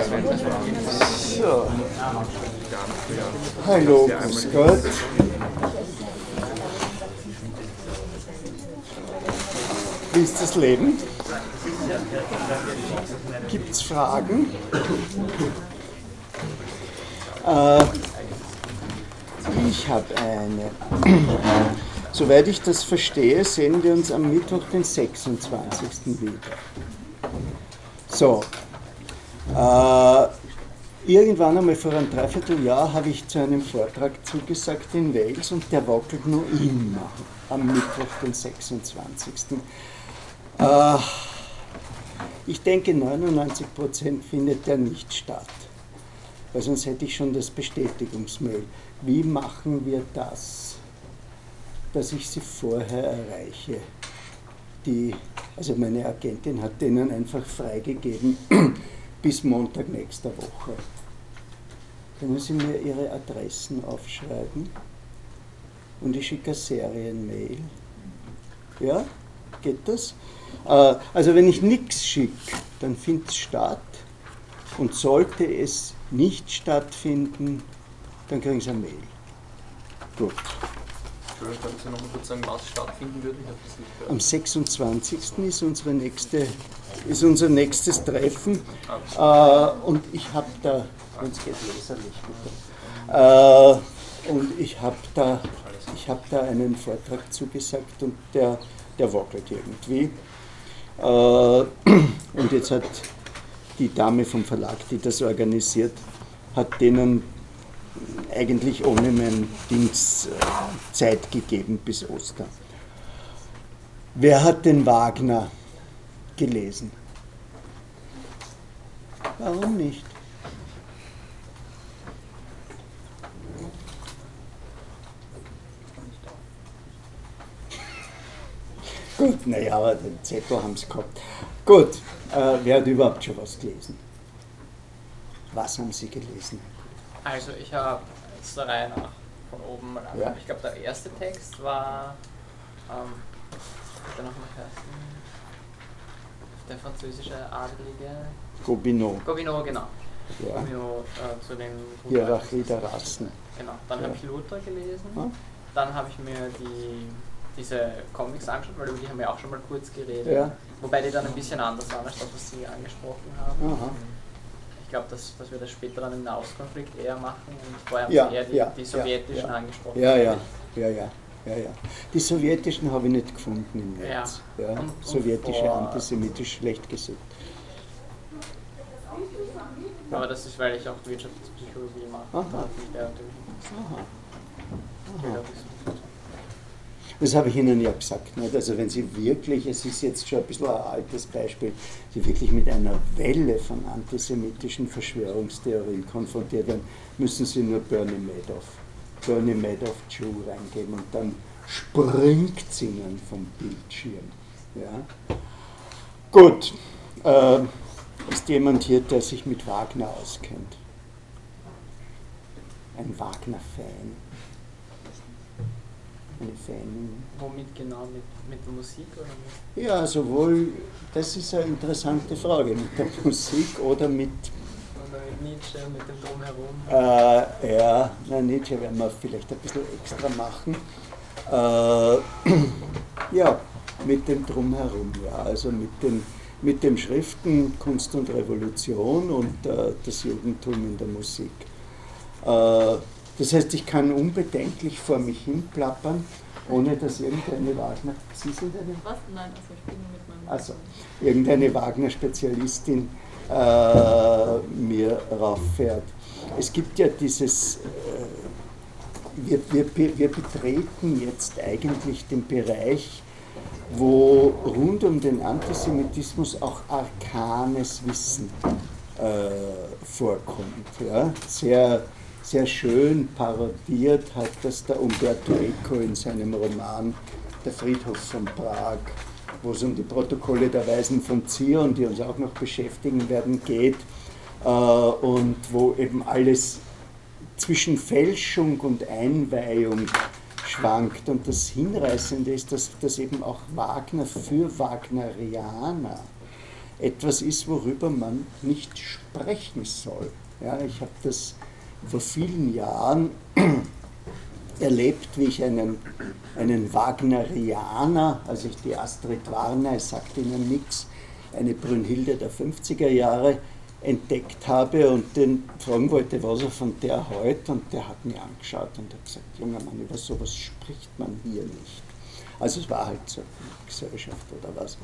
So. Hallo, grüß Gott. Wie ist das Leben? Gibt es Fragen? Äh, ich habe eine. Soweit ich das verstehe, sehen wir uns am Mittwoch, den 26. wieder. So, äh, irgendwann einmal vor einem Dreivierteljahr habe ich zu einem Vortrag zugesagt in Wales und der wackelt nur immer am Mittwoch, den 26. Äh, ich denke, 99% findet der nicht statt, weil sonst hätte ich schon das Bestätigungsmail. Wie machen wir das, dass ich sie vorher erreiche? Die, also meine Agentin hat denen einfach freigegeben bis Montag nächster Woche. Können Sie mir Ihre Adressen aufschreiben? Und ich schicke eine Serienmail. Ja, geht das? Äh, also wenn ich nichts schicke, dann findet es statt. Und sollte es nicht stattfinden, dann kriegen Sie eine Mail. Gut. Entschuldigung, können Sie noch mal kurz sagen, was stattfinden gehört. Am 26. ist, unsere nächste, ist unser nächstes Treffen. Äh, und ich habe da, wenn es geht, leserlich bitte. Äh, und ich habe da, ich hab da einen Vortrag zugesagt und der, der wackelt irgendwie. Äh, und jetzt hat die Dame vom Verlag, die das organisiert, hat denen eigentlich ohne mein Dings äh, Zeit gegeben bis Ostern. Wer hat den Wagner gelesen? Warum nicht? Gut, naja, aber den Zettel haben sie gehabt. Gut, äh, wer hat überhaupt schon was gelesen? Was haben Sie gelesen? Also ich habe jetzt der Reihe nach von oben mal an. Ja. Ich glaube der erste Text war ähm, der noch mal heißen, der französische Adelige Gobineau, Gobineau, genau. ja. Gobineau äh, zu den Hierarchie der Rassen. Genau. Dann Ja. habe ich Luther gelesen. Ah. Dann habe ich mir die diese Comics angeschaut, weil über die haben wir auch schon mal kurz geredet. Ja. Wobei die dann ein bisschen anders waren als das, was Sie angesprochen haben. Aha. Ich glaube, dass, dass wir das später dann im Nahostkonflikt eher machen und vorher haben Ja, eher die, ja, die sowjetischen ja. angesprochen. Ja, ja, ja, ja, ja, ja. Die sowjetischen habe ich nicht gefunden im Netz. Ja. Ja. Und- und Sowjetische, vor- antisemitisch, schlecht gesucht. Aber das ist, weil ich auch Wirtschaftspsychologie mache. Aha. Interessiert. Aha. Das habe ich Ihnen ja gesagt. Nicht? Also wenn Sie wirklich, es ist jetzt schon ein bisschen ein altes Beispiel, Sie wirklich mit einer Welle von antisemitischen Verschwörungstheorien konfrontiert werden, müssen Sie nur Bernie Madoff, Bernie Madoff Jew reingeben und dann springt es Ihnen vom Bildschirm. Ja? Gut, äh, ist jemand hier, der sich mit Wagner auskennt? Ein Wagner-Fan? Fanin? Womit genau? Mit, mit der Musik oder mit? Ja, sowohl, das ist eine interessante Frage, mit der Musik oder mit, Oder mit Nietzsche, mit dem Drumherum? äh, ja, na, Nietzsche werden wir vielleicht ein bisschen extra machen. Äh, ja, mit dem Drumherum, ja, also mit den, mit den Schriften Kunst und Revolution und äh, das Judentum in der Musik. Äh, das heißt, ich kann unbedenklich vor mich hin plappern, ohne dass irgendeine Wagner, Sie sind eine Was? Nein, also ich bin mit meinem. also irgendeine Wagner-Spezialistin äh, mir rauffährt. Es gibt ja dieses, äh, wir, wir, wir betreten jetzt eigentlich den Bereich, wo rund um den Antisemitismus auch arkanes Wissen äh, vorkommt. Ja? Sehr, sehr schön parodiert hat das der Umberto Eco in seinem Roman Der Friedhof von Prag, wo es um die Protokolle der Weisen von Zion, die uns auch noch beschäftigen werden, geht äh, und wo eben alles zwischen Fälschung und Einweihung schwankt. Und das Hinreißende ist, dass, dass eben auch Wagner für Wagnerianer etwas ist, worüber man nicht sprechen soll. Ja, ich habe das vor vielen Jahren erlebt, wie ich einen, einen Wagnerianer, also ich die Astrid Warner, es sagt Ihnen nichts, eine Brünnhilde der 50er Jahre entdeckt habe und den fragen wollte, was er von der hält. Und der hat mich angeschaut und hat gesagt, junger Mann, über sowas spricht man hier nicht. Also es war halt so eine Gesellschaft oder was.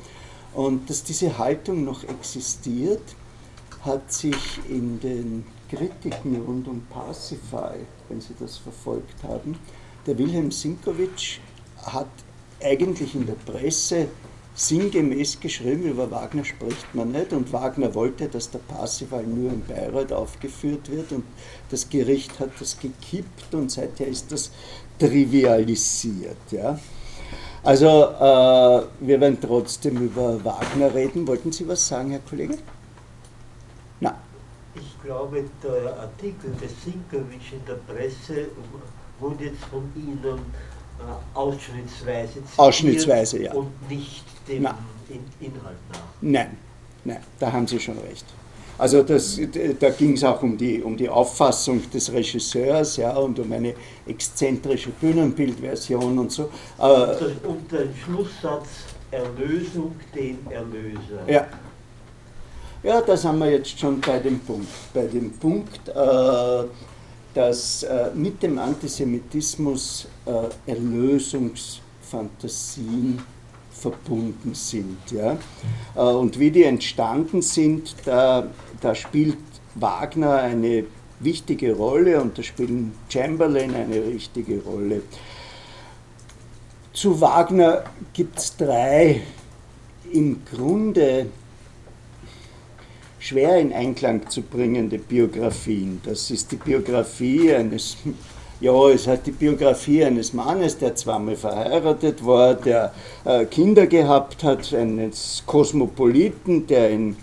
Und dass diese Haltung noch existiert, hat sich in den Kritiken rund um Parsifal, wenn Sie das verfolgt haben, der Wilhelm Sinkowitsch hat eigentlich in der Presse sinngemäß geschrieben, über Wagner spricht man nicht und Wagner wollte, dass der Parsifal nur in Bayreuth aufgeführt wird und das Gericht hat das gekippt und seither ist das trivialisiert. Ja. Also äh, wir werden trotzdem über Wagner reden. Wollten Sie was sagen, Herr Kollege? Nein. Ich glaube, der Artikel des Sinkowitsch in der Presse wurde jetzt von Ihnen äh, ausschnittsweise zitiert Ausschnittsweise, ja. und nicht dem Nein. Inhalt nach. Nein, nein, da haben Sie schon recht. Also das, da ging es auch um die, um die Auffassung des Regisseurs ja, und um eine exzentrische Bühnenbildversion und so. Äh, und der Schlusssatz Erlösung den Erlöser. Ja. Ja, da sind wir jetzt schon bei dem Punkt. Bei dem Punkt, äh, dass äh, mit dem Antisemitismus äh, Erlösungsfantasien verbunden sind. Ja? Äh, und wie die entstanden sind, da, da spielt Wagner eine wichtige Rolle und da spielen Chamberlain eine richtige Rolle. Zu Wagner gibt es drei im Grunde schwer in Einklang zu bringende Biografien. Das ist die Biografie eines ja, es hat die Biografie eines Mannes, der zweimal verheiratet war, der äh, Kinder gehabt hat, eines Kosmopoliten, der in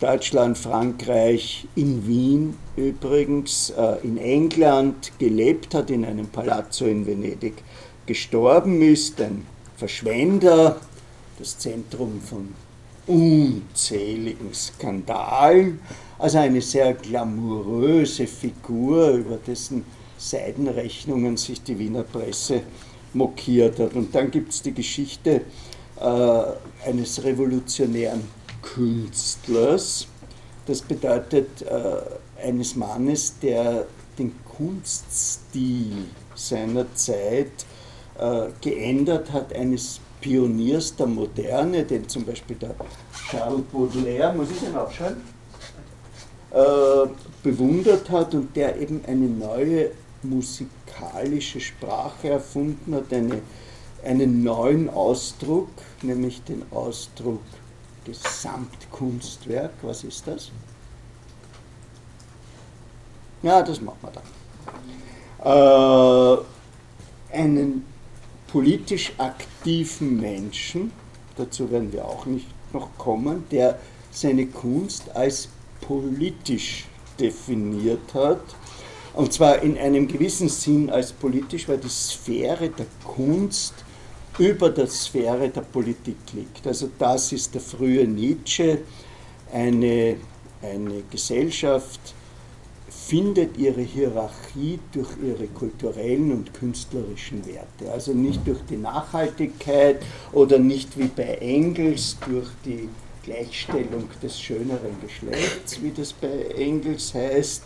Deutschland, Frankreich, in Wien übrigens, äh, in England gelebt hat, in einem Palazzo in Venedig gestorben ist, ein Verschwender, das Zentrum von unzähligen Skandalen, also eine sehr glamouröse Figur, über dessen Seidenrechnungen sich die Wiener Presse mokiert hat. Und dann gibt es die Geschichte äh, eines revolutionären Künstlers. Das bedeutet äh, eines Mannes, der den Kunststil seiner Zeit äh, geändert hat, eines Pioniers der Moderne, den zum Beispiel der Charles Baudelaire, muss ich den aufschreiben, äh, bewundert hat und der eben eine neue musikalische Sprache erfunden hat, eine, einen neuen Ausdruck, nämlich den Ausdruck Gesamtkunstwerk. Was ist das? Ja, das machen wir dann. Äh, einen politisch aktiven Menschen, dazu werden wir auch nicht noch kommen, der seine Kunst als politisch definiert hat und zwar in einem gewissen Sinn als politisch, weil die Sphäre der Kunst über der Sphäre der Politik liegt. Also das ist der frühe Nietzsche. Eine, eine Gesellschaft findet ihre Hierarchie durch ihre kulturellen und künstlerischen Werte. Also nicht durch die Nachhaltigkeit oder nicht wie bei Engels durch die Gleichstellung des schöneren Geschlechts, wie das bei Engels heißt,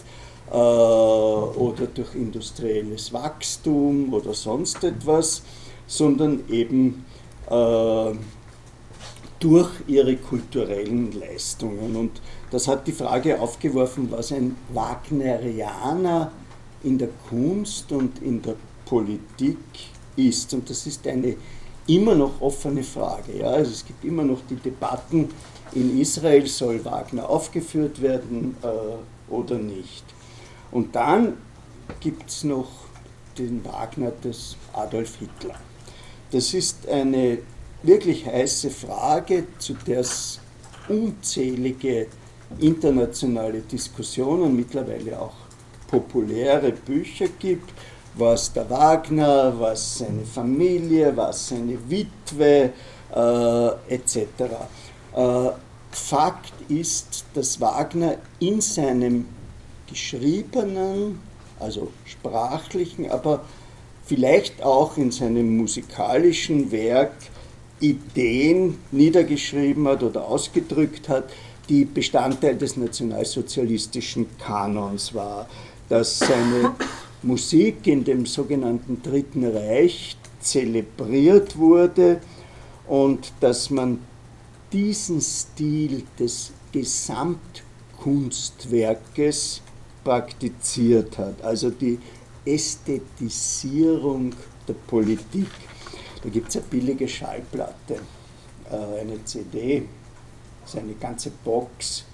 äh, oder durch industrielles Wachstum oder sonst etwas, sondern eben äh, durch ihre kulturellen Leistungen. Und das hat die Frage aufgeworfen, was ein Wagnerianer in der Kunst und in der Politik ist. Und das ist eine immer noch offene Frage. Ja? Also es gibt immer noch die Debatten, in Israel soll Wagner aufgeführt werden äh, oder nicht. Und dann gibt es noch den Wagner des Adolf Hitler. Das ist eine wirklich heiße Frage, zu der es unzählige internationale Diskussionen, mittlerweile auch populäre Bücher gibt, was der Wagner, was seine Familie, was seine Witwe äh, etc. Äh, Fakt ist, dass Wagner in seinem geschriebenen, also sprachlichen, aber vielleicht auch in seinem musikalischen Werk Ideen niedergeschrieben hat oder ausgedrückt hat, die Bestandteil des nationalsozialistischen Kanons war, dass seine Musik in dem sogenannten Dritten Reich zelebriert wurde und dass man diesen Stil des Gesamtkunstwerkes praktiziert hat, also die Ästhetisierung der Politik. Da gibt es eine billige Schallplatte, äh, eine CD, so eine ganze Box.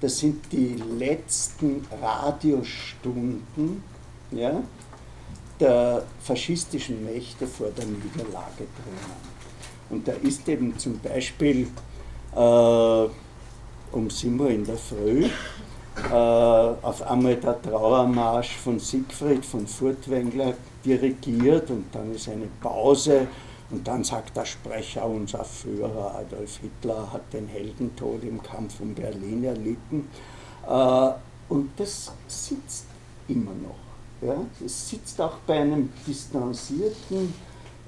Das sind die letzten Radiostunden ja, der faschistischen Mächte vor der Niederlage drinnen. Und da ist eben zum Beispiel äh, um 7 Uhr in der Früh äh, auf einmal der Trauermarsch von Siegfried von Furtwängler dirigiert und dann ist eine Pause und dann sagt der Sprecher, unser Führer Adolf Hitler hat den Heldentod im Kampf um Berlin erlitten. Äh, und das sitzt immer noch. Das sitzt auch bei einem distanzierten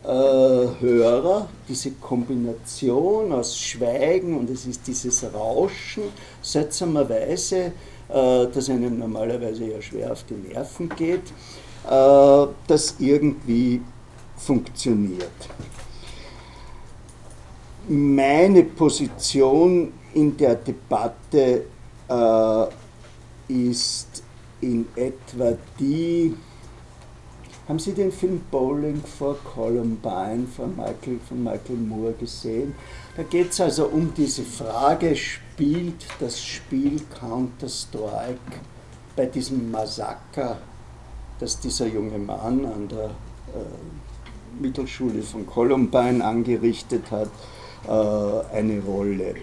äh, Hörer, diese Kombination aus Schweigen und es ist dieses Rauschen, seltsamerweise, äh, das einem normalerweise ja schwer auf die Nerven geht, das irgendwie funktioniert. Meine Position in der Debatte äh, ist in etwa die, haben Sie den Film Bowling for Columbine von Michael, von Michael Moore gesehen? Da geht es also um diese Frage, spielt das Spiel Counter-Strike bei diesem Massaker, das dieser junge Mann an der äh, Mittelschule von Columbine angerichtet hat, äh, eine Rolle.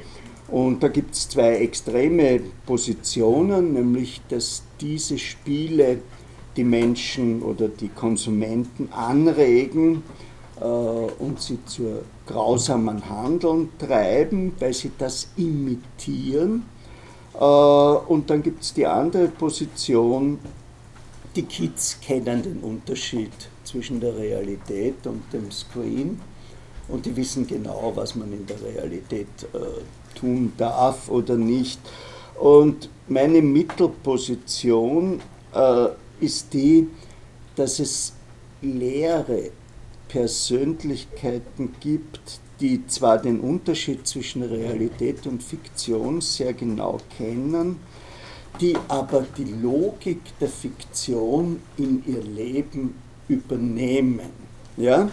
Und da gibt es zwei extreme Positionen, nämlich dass diese Spiele die Menschen oder die Konsumenten anregen äh, und sie zu grausamen Handeln treiben, weil sie das imitieren. Äh, und dann gibt es die andere Position, die Kids kennen den Unterschied zwischen der Realität und dem Screen und die wissen genau, was man in der Realität äh, tun darf oder nicht. Und meine Mittelposition äh, ist die, dass es leere Persönlichkeiten gibt, die zwar den Unterschied zwischen Realität und Fiktion sehr genau kennen, die aber die Logik der Fiktion in ihr Leben übernehmen. Ja?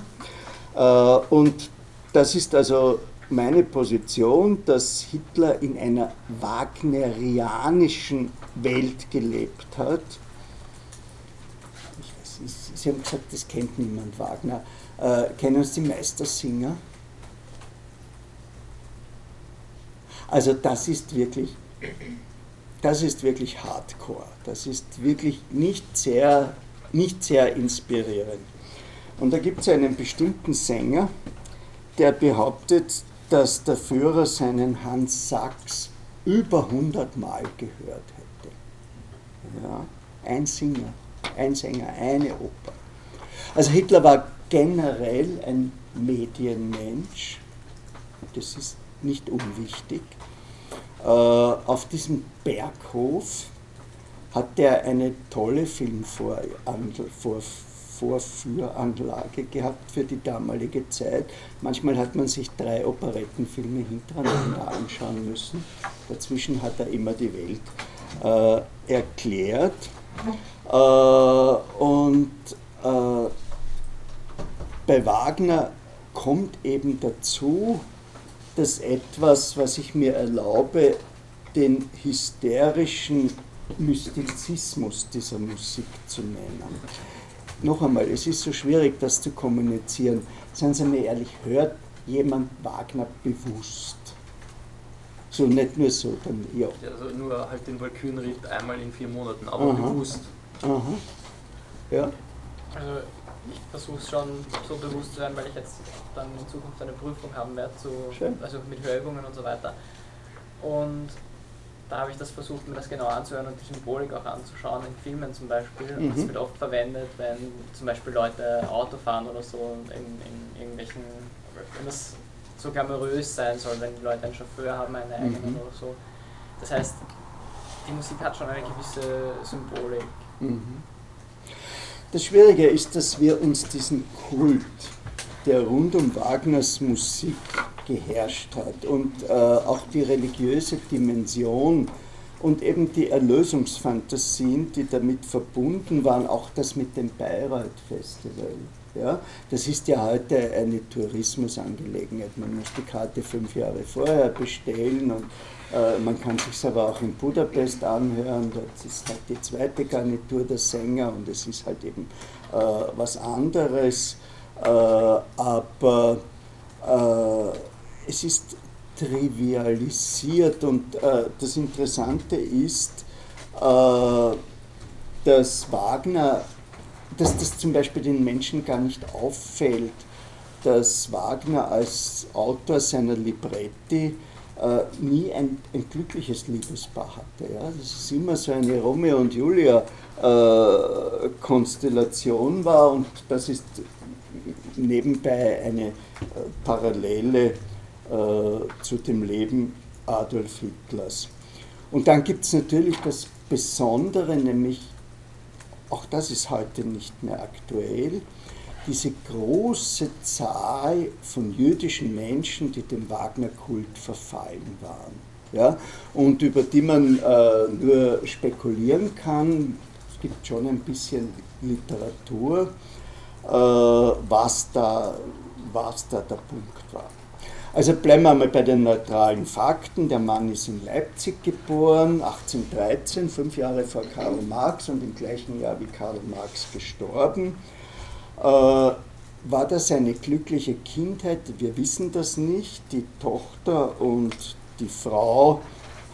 Äh, und das ist also meine Position, dass Hitler in einer wagnerianischen Welt gelebt hat, Sie haben gesagt, das kennt niemand, Wagner. Äh, kennen Sie die Meistersinger? Also das ist wirklich, das ist wirklich Hardcore. Das ist wirklich nicht sehr, nicht sehr inspirierend. Und da gibt es einen bestimmten Sänger, der behauptet, dass der Führer seinen Hans Sachs über 100 Mal gehört hätte. Ja, ein Singer ein Sänger, eine Oper. Also Hitler war generell ein Medienmensch, das ist nicht unwichtig. Äh, auf diesem Berghof hat er eine tolle Filmvorführanlage gehabt für die damalige Zeit. Manchmal hat man sich drei Operettenfilme hintereinander anschauen müssen. Dazwischen hat er immer die Welt äh, erklärt. Äh, und äh, bei Wagner kommt eben dazu, dass etwas, was ich mir erlaube, den hysterischen Mystizismus dieser Musik zu nennen. Noch einmal, es ist so schwierig, das zu kommunizieren. Seien Sie mir ehrlich, hört jemand Wagner bewusst? So nicht nur so, dann ja. Also nur halt den Walkürenritt einmal in vier Monaten, aber Aha. bewusst. Aha. Ja. Also ich versuche es schon so bewusst zu sein, weil ich jetzt dann in Zukunft eine Prüfung haben werde, zu, also mit Hörübungen und so weiter. Und da habe ich das versucht, mir das genau anzuhören und die Symbolik auch anzuschauen, in Filmen zum Beispiel. Mhm. Das wird oft verwendet, wenn zum Beispiel Leute Auto fahren oder so, in, in irgendwelchen, wenn das so glamourös sein soll, wenn die Leute einen Chauffeur haben, einen eigenen mhm. oder so. Das heißt, die Musik hat schon eine gewisse Symbolik. Mhm. Das Schwierige ist, dass wir uns diesen Kult, der rund um Wagners Musik geherrscht hat und äh, auch die religiöse Dimension und eben die Erlösungsfantasien, die damit verbunden waren, auch das mit dem Bayreuth Festival. Ja, das ist ja heute eine Tourismusangelegenheit. Man muss die Karte fünf Jahre vorher bestellen und äh, man kann sich aber auch in Budapest anhören. Das ist halt die zweite Garnitur der Sänger und es ist halt eben äh, was anderes. Äh, aber äh, es ist trivialisiert und äh, das Interessante ist, dass Wagner, dass das zum Beispiel den Menschen gar nicht auffällt, dass Wagner als Autor seiner Libretti äh, nie ein, ein, glückliches Liebespaar hatte. Ja? Das ist immer so eine Romeo und Julia äh, Konstellation war und das ist nebenbei eine äh, Parallele äh, zu dem Leben Adolf Hitlers. Und dann gibt es natürlich das Besondere, nämlich, auch das ist heute nicht mehr aktuell, diese große Zahl von jüdischen Menschen, die dem Wagner-Kult verfallen waren. Ja, und über die man äh, nur spekulieren kann. Es gibt schon ein bisschen Literatur, was, da, was da der Punkt war. Also bleiben wir mal bei den neutralen Fakten. Der Mann ist in Leipzig geboren, 1813, fünf Jahre vor Karl Marx und im gleichen Jahr wie Karl Marx gestorben. Äh, war das eine glückliche Kindheit? Wir wissen das nicht. Die Tochter und die Frau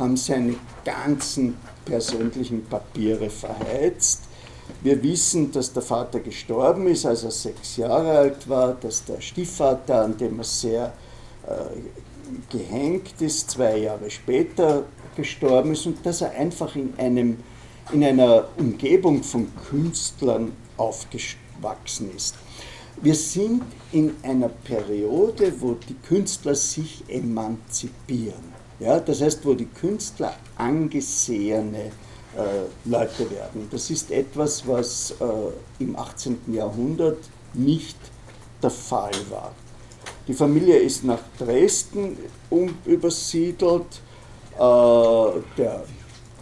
haben seine ganzen persönlichen Papiere verheizt. Wir wissen, dass der Vater gestorben ist, als er sechs Jahre alt war, dass der Stiefvater, an dem er sehr äh, gehängt ist, zwei Jahre später gestorben ist und dass er einfach in, einem, in einer Umgebung von Künstlern aufgewachsen ist. Wir sind in einer Periode, wo die Künstler sich emanzipieren. Ja, das heißt, wo die Künstler angesehene Leute werden. Das ist etwas, was äh, im 18. Jahrhundert nicht der Fall war. Die Familie ist nach Dresden übersiedelt. Äh, der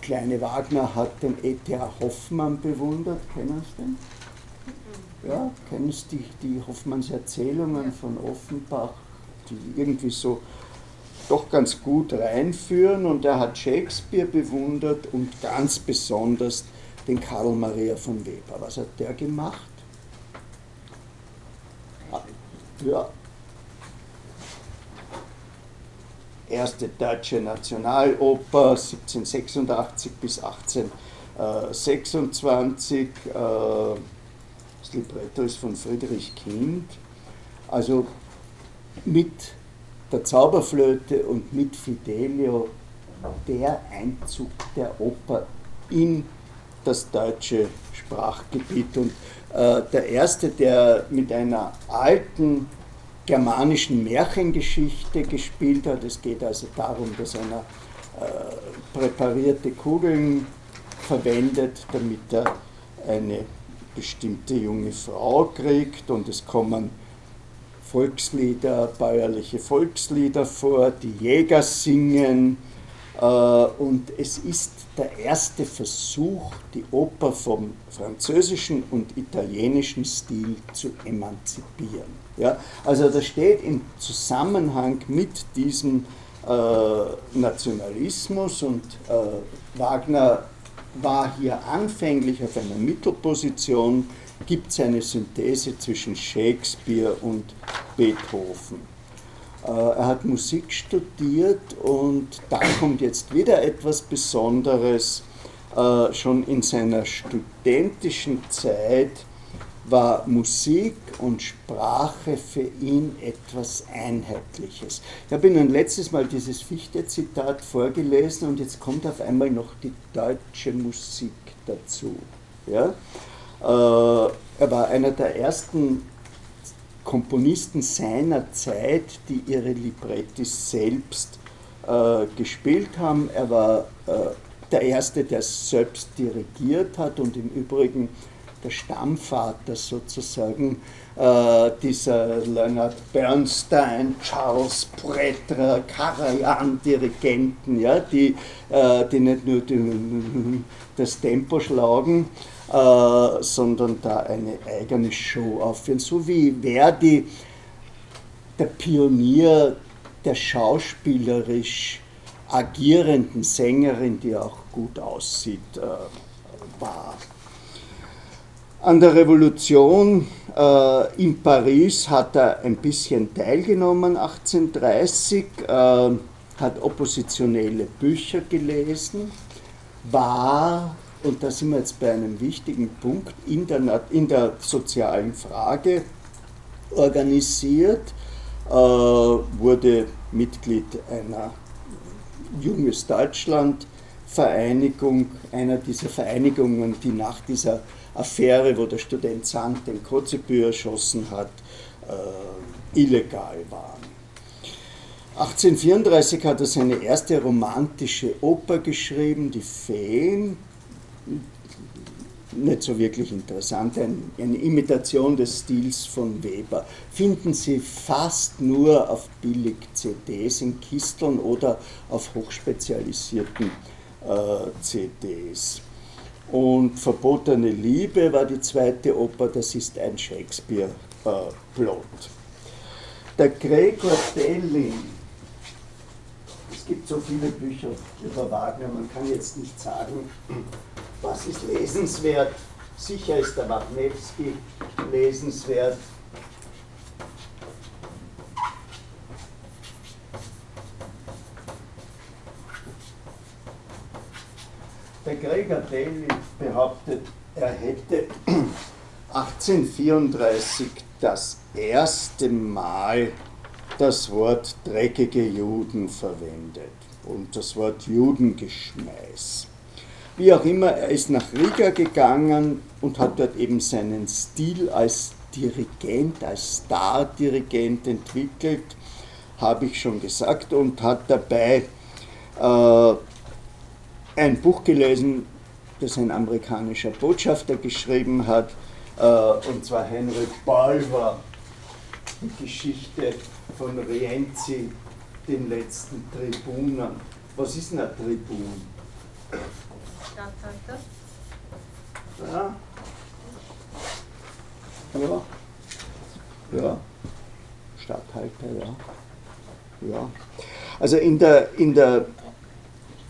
kleine Wagner hat den E.T.A. Hoffmann bewundert. Kennen Sie den? Ja, kennen Sie die, die Hoffmanns Erzählungen von Offenbach, die irgendwie so doch ganz gut reinführen. Und er hat Shakespeare bewundert und ganz besonders den Karl Maria von Weber. Was hat der gemacht? Ja, erste deutsche Nationaloper 1786 bis 1826. Äh, das Libretto ist von Friedrich Kind. Also mit der Zauberflöte und mit Fidelio der Einzug der Oper in das deutsche Sprachgebiet. Und äh, der erste, der mit einer alten germanischen Märchengeschichte gespielt hat. Es geht also darum, dass einer äh, präparierte Kugeln verwendet, damit er eine bestimmte junge Frau kriegt und es kommen Volkslieder, bäuerliche Volkslieder vor, die Jäger singen äh, und es ist der erste Versuch, die Oper vom französischen und italienischen Stil zu emanzipieren. Ja, also das steht im Zusammenhang mit diesem äh, Nationalismus und äh, Wagner war hier anfänglich auf einer Mittelposition, gibt es eine Synthese zwischen Shakespeare und Beethoven. Äh, er hat Musik studiert und da kommt jetzt wieder etwas Besonderes. Äh, schon in seiner studentischen Zeit war Musik und Sprache für ihn etwas Einheitliches. Ich habe Ihnen letztes Mal dieses Fichte-Zitat vorgelesen und jetzt kommt auf einmal noch die deutsche Musik dazu. Ja? Äh, er war einer der ersten Komponisten seiner Zeit, die ihre Libretti selbst äh, gespielt haben. Er war äh, der Erste, der selbst dirigiert hat und im Übrigen der Stammvater sozusagen äh, dieser Leonard Bernstein, Charles Bretter, Karajan-Dirigenten, ja, die, äh, die nicht nur die, das Tempo schlagen, äh, sondern da eine eigene Show aufführen. So wie Verdi der Pionier der schauspielerisch agierenden Sängerin, die auch gut aussieht, äh, war. An der Revolution äh, in Paris hat er ein bisschen teilgenommen, 1830, äh, hat oppositionelle Bücher gelesen, war, und da sind wir jetzt bei einem wichtigen Punkt, in der, in der sozialen Frage organisiert, äh, wurde Mitglied einer Junges Deutschland Vereinigung, einer dieser Vereinigungen, die nach dieser Affäre, wo der Student Sand den Kotzebue erschossen hat, äh, illegal waren. 1834 hat er seine erste romantische Oper geschrieben, Die Feen, nicht so wirklich interessant, ein, eine Imitation des Stils von Weber. Finden Sie fast nur auf billig CDs in Kisteln oder auf hochspezialisierten äh, CDs. Und Verbotene Liebe war die zweite Oper, das ist ein Shakespeare-Plot. Äh, Der Gregor Delling, es gibt so viele Bücher über Wagner, man kann jetzt nicht sagen, was ist lesenswert. Sicher ist der Wachnewski lesenswert. Der Gregor Daly behauptet, er hätte 1834 das erste Mal das Wort dreckige Juden verwendet und das Wort Judengeschmeiß. Wie auch immer, er ist nach Riga gegangen und hat dort eben seinen Stil als Dirigent, als Star-Dirigent entwickelt, habe ich schon gesagt, und hat dabei äh, ein Buch gelesen, das ein amerikanischer Botschafter geschrieben hat, äh, und zwar Henry Balver, die Geschichte von Rienzi, den letzten Tribunen. Was ist ein Tribun? Statthalter. Ja. Ja. Ja. Statthalter, ja. Ja. Also in der, in der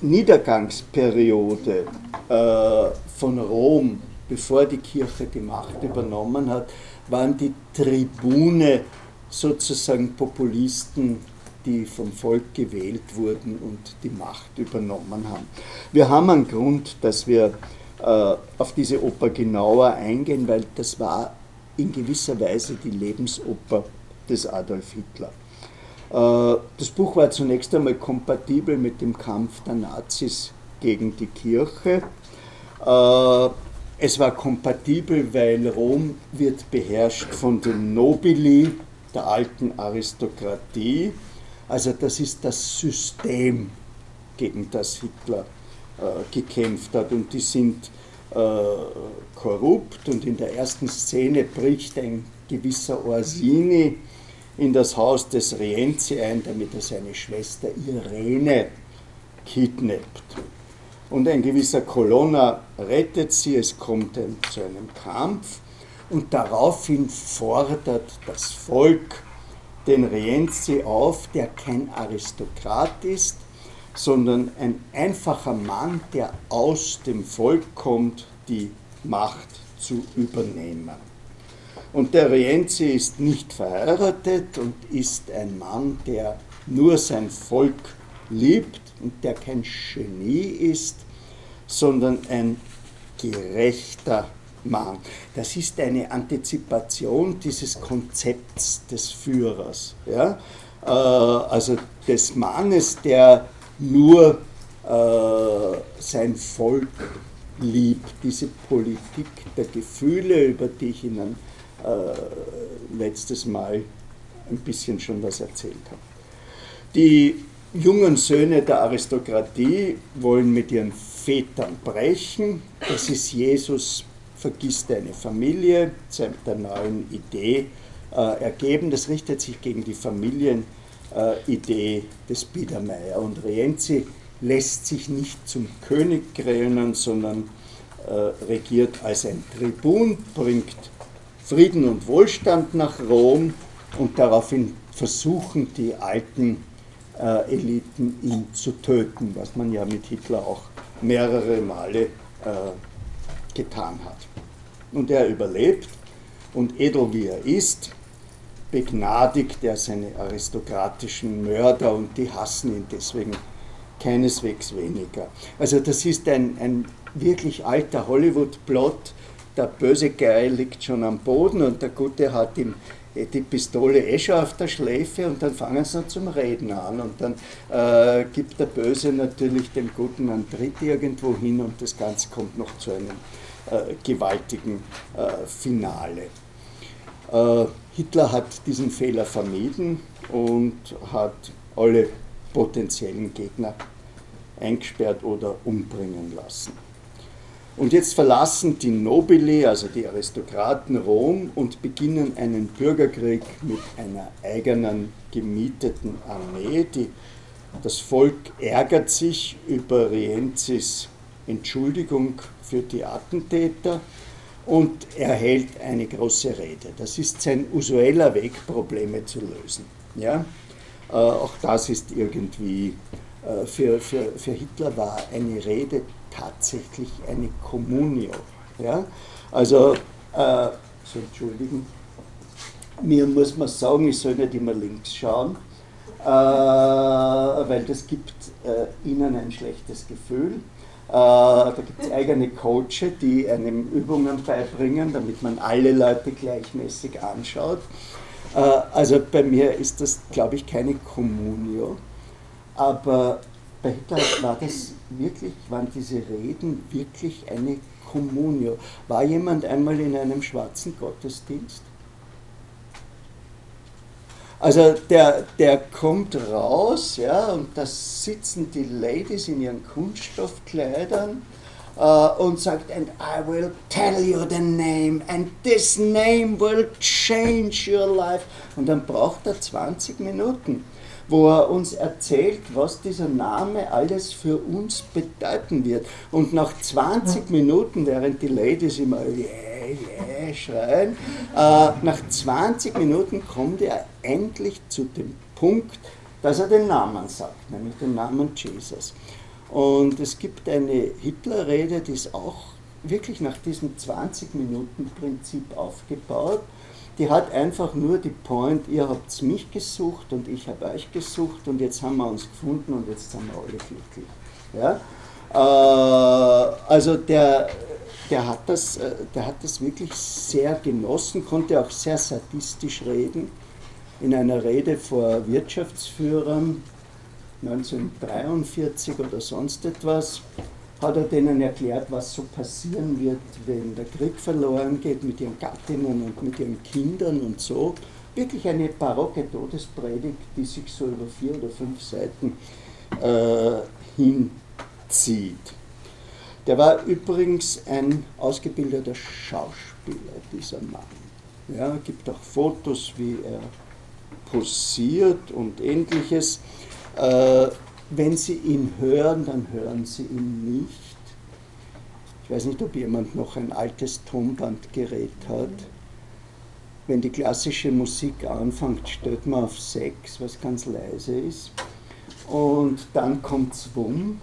Niedergangsperiode äh, von Rom, bevor die Kirche die Macht übernommen hat, waren die Tribune sozusagen Populisten die vom Volk gewählt wurden und die Macht übernommen haben. Wir haben einen Grund, dass wir äh, auf diese Oper genauer eingehen, weil das war in gewisser Weise die Lebensoper des Adolf Hitler. Äh, das Buch war zunächst einmal kompatibel mit dem Kampf der Nazis gegen die Kirche. Äh, es war kompatibel, weil Rom wird beherrscht von den Nobili, der alten Aristokratie, also das ist das System, gegen das Hitler äh, gekämpft hat. Und die sind äh, korrupt. Und in der ersten Szene bricht ein gewisser Orsini in das Haus des Rienzi ein, damit er seine Schwester Irene kidnappt. Und ein gewisser Colonna rettet sie, es kommt zu einem Kampf und daraufhin fordert das Volk den Rienzi auf, der kein Aristokrat ist, sondern ein einfacher Mann, der aus dem Volk kommt, die Macht zu übernehmen. Und der Rienzi ist nicht verheiratet und ist ein Mann, der nur sein Volk liebt und der kein Genie ist, sondern ein gerechter Mann. Das ist eine Antizipation dieses Konzepts des Führers. Ja? Äh, also des Mannes, der nur äh, sein Volk liebt, diese Politik der Gefühle, über die ich Ihnen äh, letztes Mal ein bisschen schon was erzählt habe. Die jungen Söhne der Aristokratie wollen mit ihren Vätern brechen. Das ist Jesus vergisst eine Familie, der neuen Idee äh, ergeben. Das richtet sich gegen die Familienidee äh, des Biedermeier. Und Rienzi lässt sich nicht zum König krönen, sondern äh, regiert als ein Tribun, bringt Frieden und Wohlstand nach Rom und daraufhin versuchen die alten äh, Eliten ihn zu töten, was man ja mit Hitler auch mehrere Male äh, getan hat. Und er überlebt und edel wie er ist, begnadigt er seine aristokratischen Mörder und die hassen ihn deswegen keineswegs weniger. Also das ist ein, ein wirklich alter Hollywood-Plot. Der böse Geil liegt schon am Boden und der Gute hat ihm die Pistole eh schon auf der Schläfe und dann fangen sie zum Reden an und dann äh, gibt der Böse natürlich dem Guten einen Tritt irgendwo hin und das Ganze kommt noch zu einem äh, gewaltigen äh, Finale. Äh, Hitler hat diesen Fehler vermieden und hat alle potenziellen Gegner eingesperrt oder umbringen lassen. Und jetzt verlassen die Nobili, also die Aristokraten, Rom und beginnen einen Bürgerkrieg mit einer eigenen gemieteten Armee. Die, das Volk ärgert sich über Rienzis Entschuldigung für die Attentäter und er hält eine große Rede. Das ist sein usueller Weg, Probleme zu lösen. Ja? Äh, auch das ist irgendwie, äh, für, für, für Hitler war eine Rede tatsächlich eine Communio. Ja? Also, äh, entschuldigen, mir muss man sagen, ich soll nicht immer links schauen, äh, weil das gibt äh, ihnen ein schlechtes Gefühl. Äh, da gibt es eigene Coaches, die einem Übungen beibringen, damit man alle Leute gleichmäßig anschaut. Äh, also bei mir ist das, glaube ich, keine Communio, aber bei Hitler war das wirklich, waren diese Reden wirklich eine Communio. War jemand einmal in einem schwarzen Gottesdienst? Also der, der kommt raus, ja, und da sitzen die Ladies in ihren Kunststoffkleidern uh, und sagt, and I will tell you the name, and this name will change your life. Und dann braucht er 20 Minuten wo er uns erzählt, was dieser Name alles für uns bedeuten wird. Und nach 20 Minuten, während die Ladies immer yeah, yeah schreien, äh, nach 20 Minuten kommt er endlich zu dem Punkt, dass er den Namen sagt, nämlich den Namen Jesus. Und es gibt eine Hitlerrede, die ist auch wirklich nach diesem 20-Minuten-Prinzip aufgebaut die hat einfach nur die Point, ihr habt mich gesucht und ich habe euch gesucht und jetzt haben wir uns gefunden und jetzt sind wir alle glücklich. Ja? Äh, also der, der, hat das, äh, der hat das wirklich sehr genossen, konnte auch sehr sadistisch reden. In einer Rede vor Wirtschaftsführern 1943 oder sonst etwas hat er denen erklärt, was so passieren wird, wenn der Krieg verloren geht mit ihren Gattinnen und mit ihren Kindern und so. Wirklich eine barocke Todespredigt, die sich so über vier oder fünf Seiten äh, hinzieht. Der war übrigens ein ausgebildeter Schauspieler, dieser Mann. Ja, gibt auch Fotos, wie er posiert und ähnliches. Äh, wenn Sie ihn hören, dann hören Sie ihn nicht. Ich weiß nicht, ob jemand noch ein altes Tonbandgerät hat. Wenn die klassische Musik anfängt, stellt man auf 6, was ganz leise ist. Und dann kommt Wumm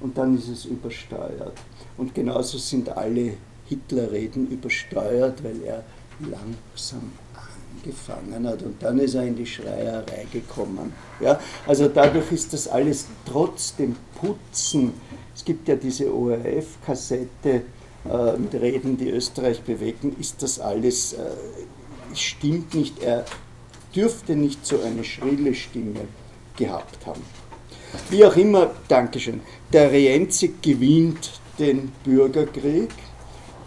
und dann ist es übersteuert. Und genauso sind alle Hitlerreden übersteuert, weil er langsam gefangen hat und dann ist er in die Schreierei gekommen. Ja, also dadurch ist das alles trotz dem Putzen, es gibt ja diese ORF-Kassette, äh, mit Reden, die Österreich bewegen, ist das alles, äh, stimmt nicht. Er dürfte nicht so eine schrille Stimme gehabt haben. Wie auch immer, Dankeschön, der Rienzi gewinnt den Bürgerkrieg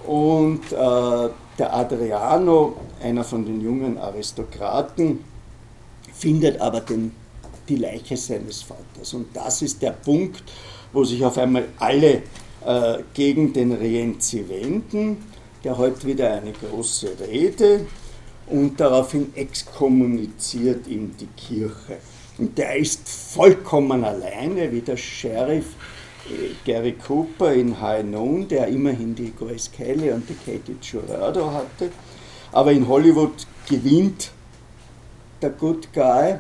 und äh, der Adriano, einer von den jungen Aristokraten, findet aber den, die Leiche seines Vaters. Und das ist der Punkt, wo sich auf einmal alle äh, gegen den Rienzi wenden. Der heute wieder eine große Rede und daraufhin exkommuniziert ihm die Kirche. Und der ist vollkommen alleine, wie der Sheriff Gary Cooper in High Noon, der immerhin die Grace Kelly und die Katie Jurado hatte. Aber in Hollywood gewinnt der Good Guy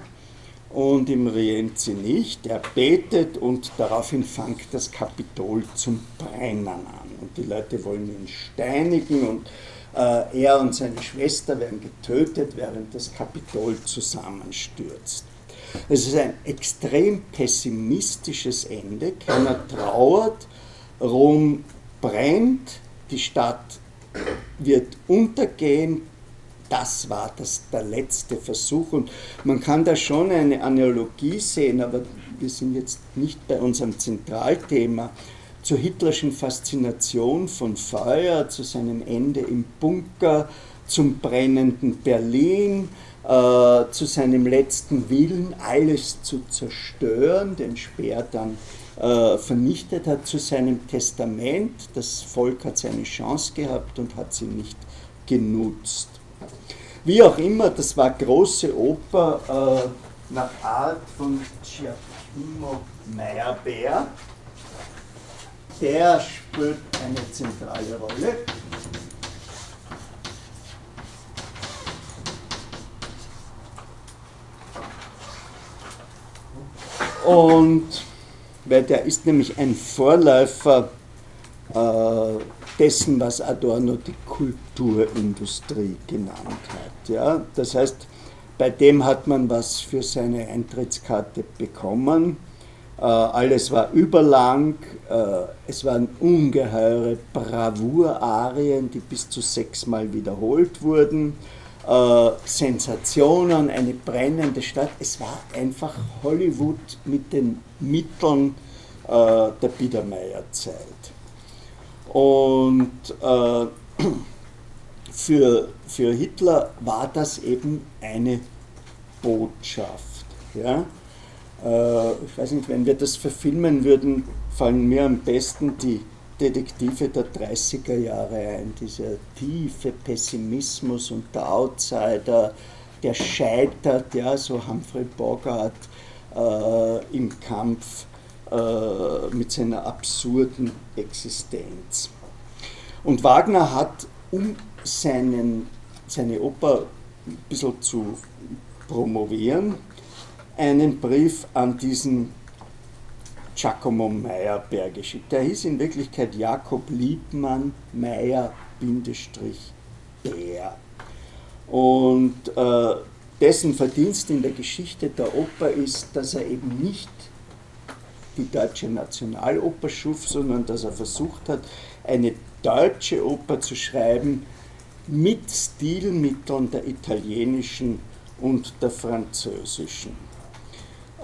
und im Rienzi nicht. Er betet und daraufhin fängt das Kapitol zum Brennen an. Und die Leute wollen ihn steinigen und äh, er und seine Schwester werden getötet, während das Kapitol zusammenstürzt. Es ist ein extrem pessimistisches Ende. Keiner trauert, Rom brennt, die Stadt wird untergehen. Das war das, der letzte Versuch. Und man kann da schon eine Analogie sehen, aber wir sind jetzt nicht bei unserem Zentralthema zur hitlerschen Faszination von Feuer, zu seinem Ende im Bunker, zum brennenden Berlin, äh, zu seinem letzten Willen, alles zu zerstören, den Speer dann äh, vernichtet hat, zu seinem Testament. Das Volk hat seine Chance gehabt und hat sie nicht genutzt. Wie auch immer, das war große Oper äh, nach Art von Giacomo Meyerbeer der spielt eine zentrale Rolle. Und weil der ist nämlich ein Vorläufer äh, dessen, was Adorno die Kulturindustrie genannt hat. Ja? Das heißt, bei dem hat man was für seine Eintrittskarte bekommen. Äh, alles war überlang, äh, es waren ungeheure Bravour-Arien, die bis zu sechsmal wiederholt wurden, äh, Sensationen, eine brennende Stadt. Es war einfach Hollywood mit den Mitteln der Biedermeierzeit. Und für, für Hitler war das eben eine Botschaft. Ja? Äh, ich weiß nicht, wenn wir das verfilmen würden, fallen mir am besten die Detektive der 30er Jahre ein. Dieser tiefe Pessimismus und der Outsider, der scheitert, ja, so Humphrey Bogart äh, im Kampf äh, mit seiner absurden Existenz. Und Wagner hat, um seinen, seine Oper ein bisschen zu promovieren, einen Brief an diesen Giacomo Meyerberg geschickt. Der hieß in Wirklichkeit Jakob Liebmann Meyer-Bär. Und äh, dessen Verdienst in der Geschichte der Oper ist, dass er eben nicht die deutsche Nationaloper schuf, sondern dass er versucht hat, eine deutsche Oper zu schreiben mit Stilmitteln der italienischen und der französischen.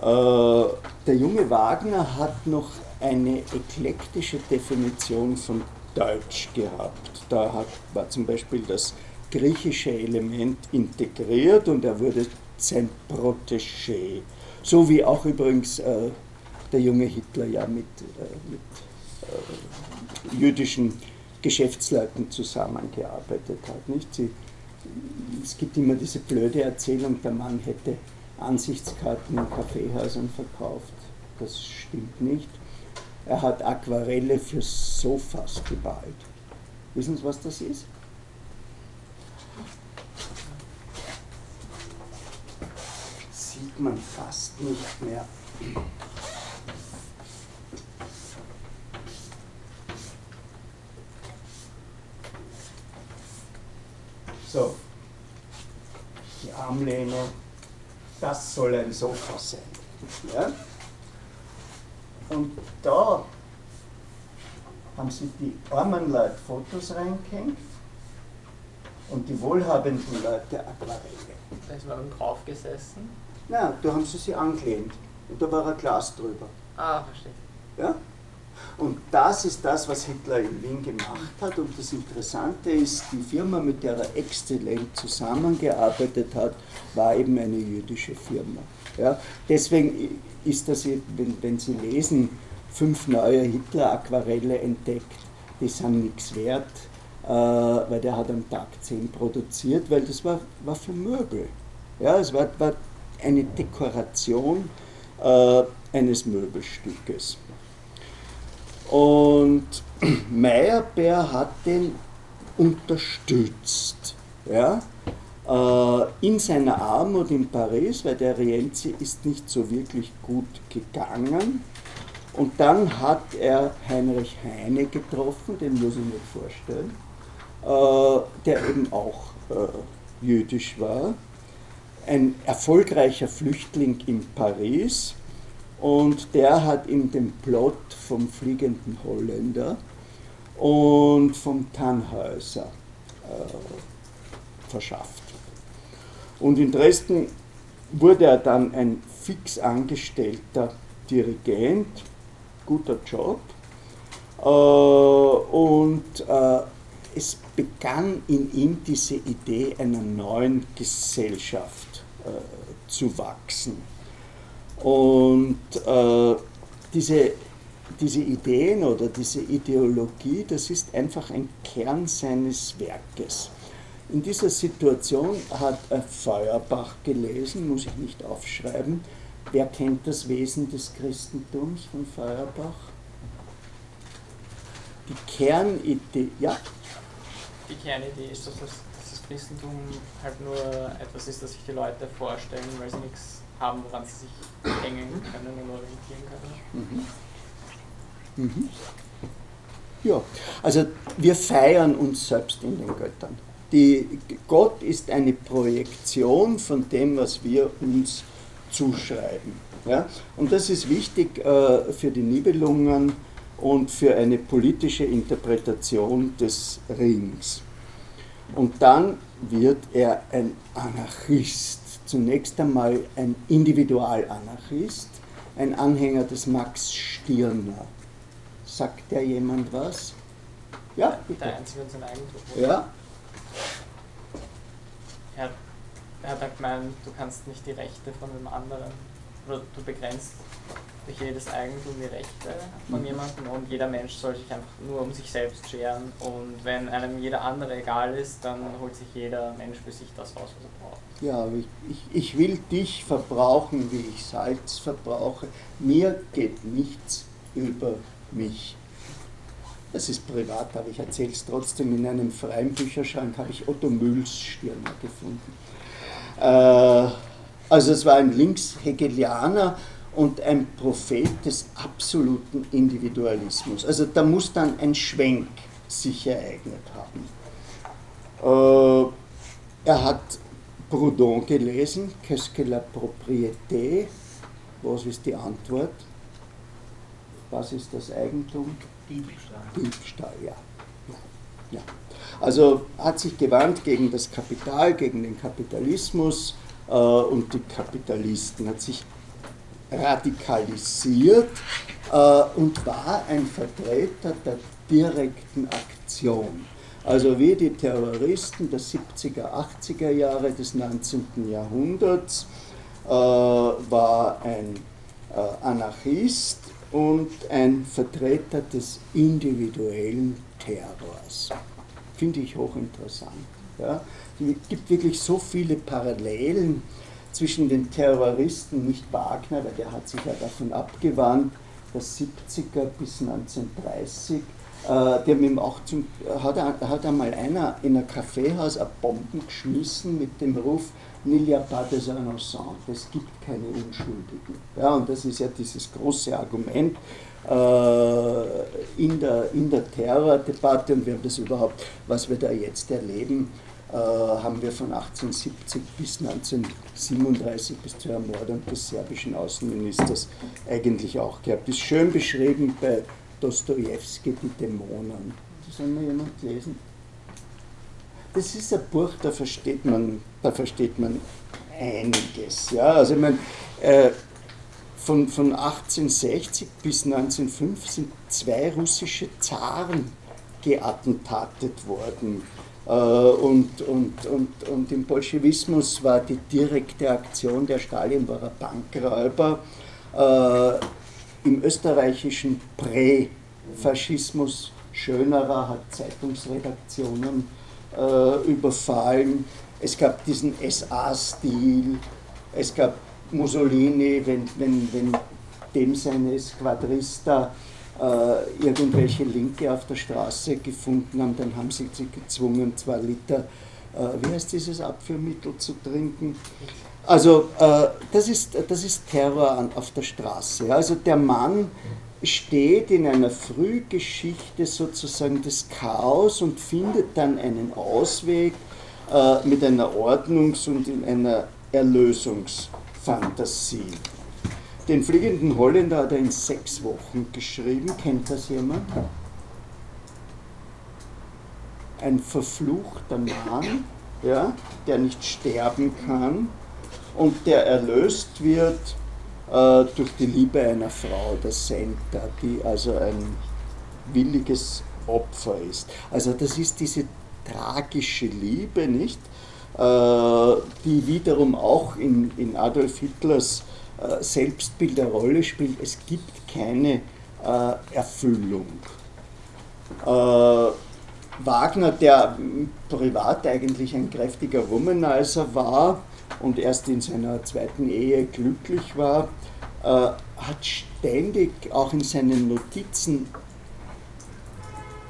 Äh, der junge Wagner hat noch eine eklektische Definition von Deutsch gehabt. Da hat, war zum Beispiel das griechische Element integriert und er wurde sein Protégé. So wie auch übrigens äh, der junge Hitler ja mit, äh, mit äh, jüdischen Geschäftsleuten zusammengearbeitet hat. Nicht? Sie, es gibt immer diese blöde Erzählung, der Mann hätte Ansichtskarten in Kaffeehäusern verkauft. Das stimmt nicht. Er hat Aquarelle für Sofas geballt. Wissen Sie, was das ist? Sieht man fast nicht mehr. So, die Armlehne das soll ein Sofa sein. Ja? Und da haben sie die armen Leute Fotos reingehängt und die wohlhabenden Leute Aquarelle. Da ist man drauf gesessen. Na, da haben sie sie angelehnt und da war ein Glas drüber. Ah, verstehe. Ja? Und das ist das, was Hitler in Wien gemacht hat. Und das Interessante ist, die Firma, mit der er exzellent zusammengearbeitet hat, war eben eine jüdische Firma. Ja? Deswegen ist das, wenn, wenn Sie lesen, fünf neue Hitler-Aquarelle entdeckt, die sind nichts wert, äh, weil der hat am Tag zehn produziert, weil das war, war für Möbel. Ja, es war, war eine Dekoration äh, eines Möbelstückes. Und Meyerbeer hat den unterstützt. Ja? Äh, in seiner Armut in Paris, weil der Rienzi ist nicht so wirklich gut gegangen. Und dann hat er Heinrich Heine getroffen, den muss ich mir vorstellen, äh, der eben auch äh, jüdisch war. Ein erfolgreicher Flüchtling in Paris und der hat ihm den Plot vom fliegenden Holländer und vom Tannhäuser äh, verschafft. Und in Dresden wurde er dann ein fix angestellter Dirigent, guter Job. Äh, und äh, es begann in ihm diese Idee einer neuen Gesellschaft äh, zu wachsen. Und äh, diese, diese Ideen oder diese Ideologie, das ist einfach ein Kern seines Werkes. In dieser Situation hat er Feuerbach gelesen, muss ich nicht aufschreiben. Wer kennt das Wesen des Christentums von Feuerbach? Die Kernidee, ja? Die Kernidee ist, dass das, dass das Christentum halt nur etwas ist, das sich die Leute vorstellen, weil sie nichts haben, woran sie sich hängen können und orientieren können. Mhm. Mhm. Ja, also wir feiern uns selbst in den Göttern. Die, Gott ist eine Projektion von dem, was wir uns zuschreiben. Ja? Und das ist wichtig äh, für die Nibelungen und für eine politische Interpretation des Rings. Und dann wird er ein Anarchist zunächst einmal ein Individualanarchist, ein Anhänger des Max Stirner. Sagt der jemand was? Ja, bitte. Der Einzige und sein Eigentum. Ja. Er, er hat gemeint, du kannst nicht die Rechte von dem anderen, oder du begrenzt durch jedes Eigentum die Rechte von mhm. jemandem und jeder Mensch soll sich einfach nur um sich selbst scheren und wenn einem jeder andere egal ist, dann holt sich jeder Mensch für sich das raus, was er braucht. Ja, ich, ich, ich will dich verbrauchen, wie ich Salz verbrauche. Mir geht nichts über mich. Das ist privat, aber ich erzähle es trotzdem. In einem freien Bücherschrank habe ich Otto Mülls Stirner gefunden. Äh, also es war ein Linkshegelianer, und ein Prophet des absoluten Individualismus. Also da muss dann ein Schwenk sich ereignet haben. Äh, er hat Proudhon gelesen, Qu'est-ce que la propriété? Was ist die Antwort? Was ist das Eigentum? Diebstahl. Diebstahl, ja. ja. Also hat sich gewandt gegen das Kapital, gegen den Kapitalismus äh, und die Kapitalisten, hat sich radikalisiert äh, und war ein Vertreter der direkten Aktion. Also wie die Terroristen der 70er, 80er Jahre des 19. Jahrhunderts äh, war ein äh, Anarchist und ein Vertreter des individuellen Terrors. Finde ich hochinteressant. Ja. Es gibt wirklich so viele Parallelen zwischen den Terroristen, nicht Wagner, weil der hat sich ja davon abgewandt, dass 70er bis 1930, äh, haben ihm auch zum, hat, hat einmal einer in ein Kaffeehaus eine Bomben geschmissen mit dem Ruf, N'il y a pas des innocents, es gibt keine Unschuldigen. Ja, und das ist ja dieses große Argument äh, in der, in der Terrordebatte und wir haben das überhaupt, was wir da jetzt erleben, haben wir von 1870 bis 1937 bis zur Ermordung des serbischen Außenministers eigentlich auch gehabt. Ist schön beschrieben bei Dostojewski, Die Dämonen. Das hat mal jemand gelesen? Das ist ein Buch, da versteht man, da versteht man einiges. Ja? Also ich meine, äh, von, von 1860 bis 1905 sind zwei russische Zaren geattentatet worden. Äh, und, und, und, und im Bolschewismus war die direkte Aktion, der Stalin war ein Bankräuber. Äh, Im österreichischen Prä-Faschismus Schönerer hat Zeitungsredaktionen äh, überfallen. Es gab diesen SA-Stil, es gab Mussolini, wenn, wenn, wenn dem seine Squadrista äh, irgendwelche Linke auf der Straße gefunden haben, dann haben sie sie gezwungen, zwei Liter, äh, wie heißt dieses Abführmittel zu trinken. Also äh, das, ist, das ist Terror an, auf der Straße. Also der Mann steht in einer Frühgeschichte sozusagen des Chaos und findet dann einen Ausweg äh, mit einer Ordnungs- und in einer Erlösungsfantasie. Den fliegenden Holländer hat er in sechs Wochen geschrieben. Kennt das jemand? Ein verfluchter Mann, ja, der nicht sterben kann und der erlöst wird äh, durch die Liebe einer Frau, der Senta, die also ein williges Opfer ist. Also das ist diese tragische Liebe, nicht? Äh, die wiederum auch in, in Adolf Hitlers Selbstbild eine Rolle spielt. Es gibt keine äh, Erfüllung. Äh, Wagner, der privat eigentlich ein kräftiger Womanizer war und erst in seiner zweiten Ehe glücklich war, äh, hat ständig auch in seinen Notizen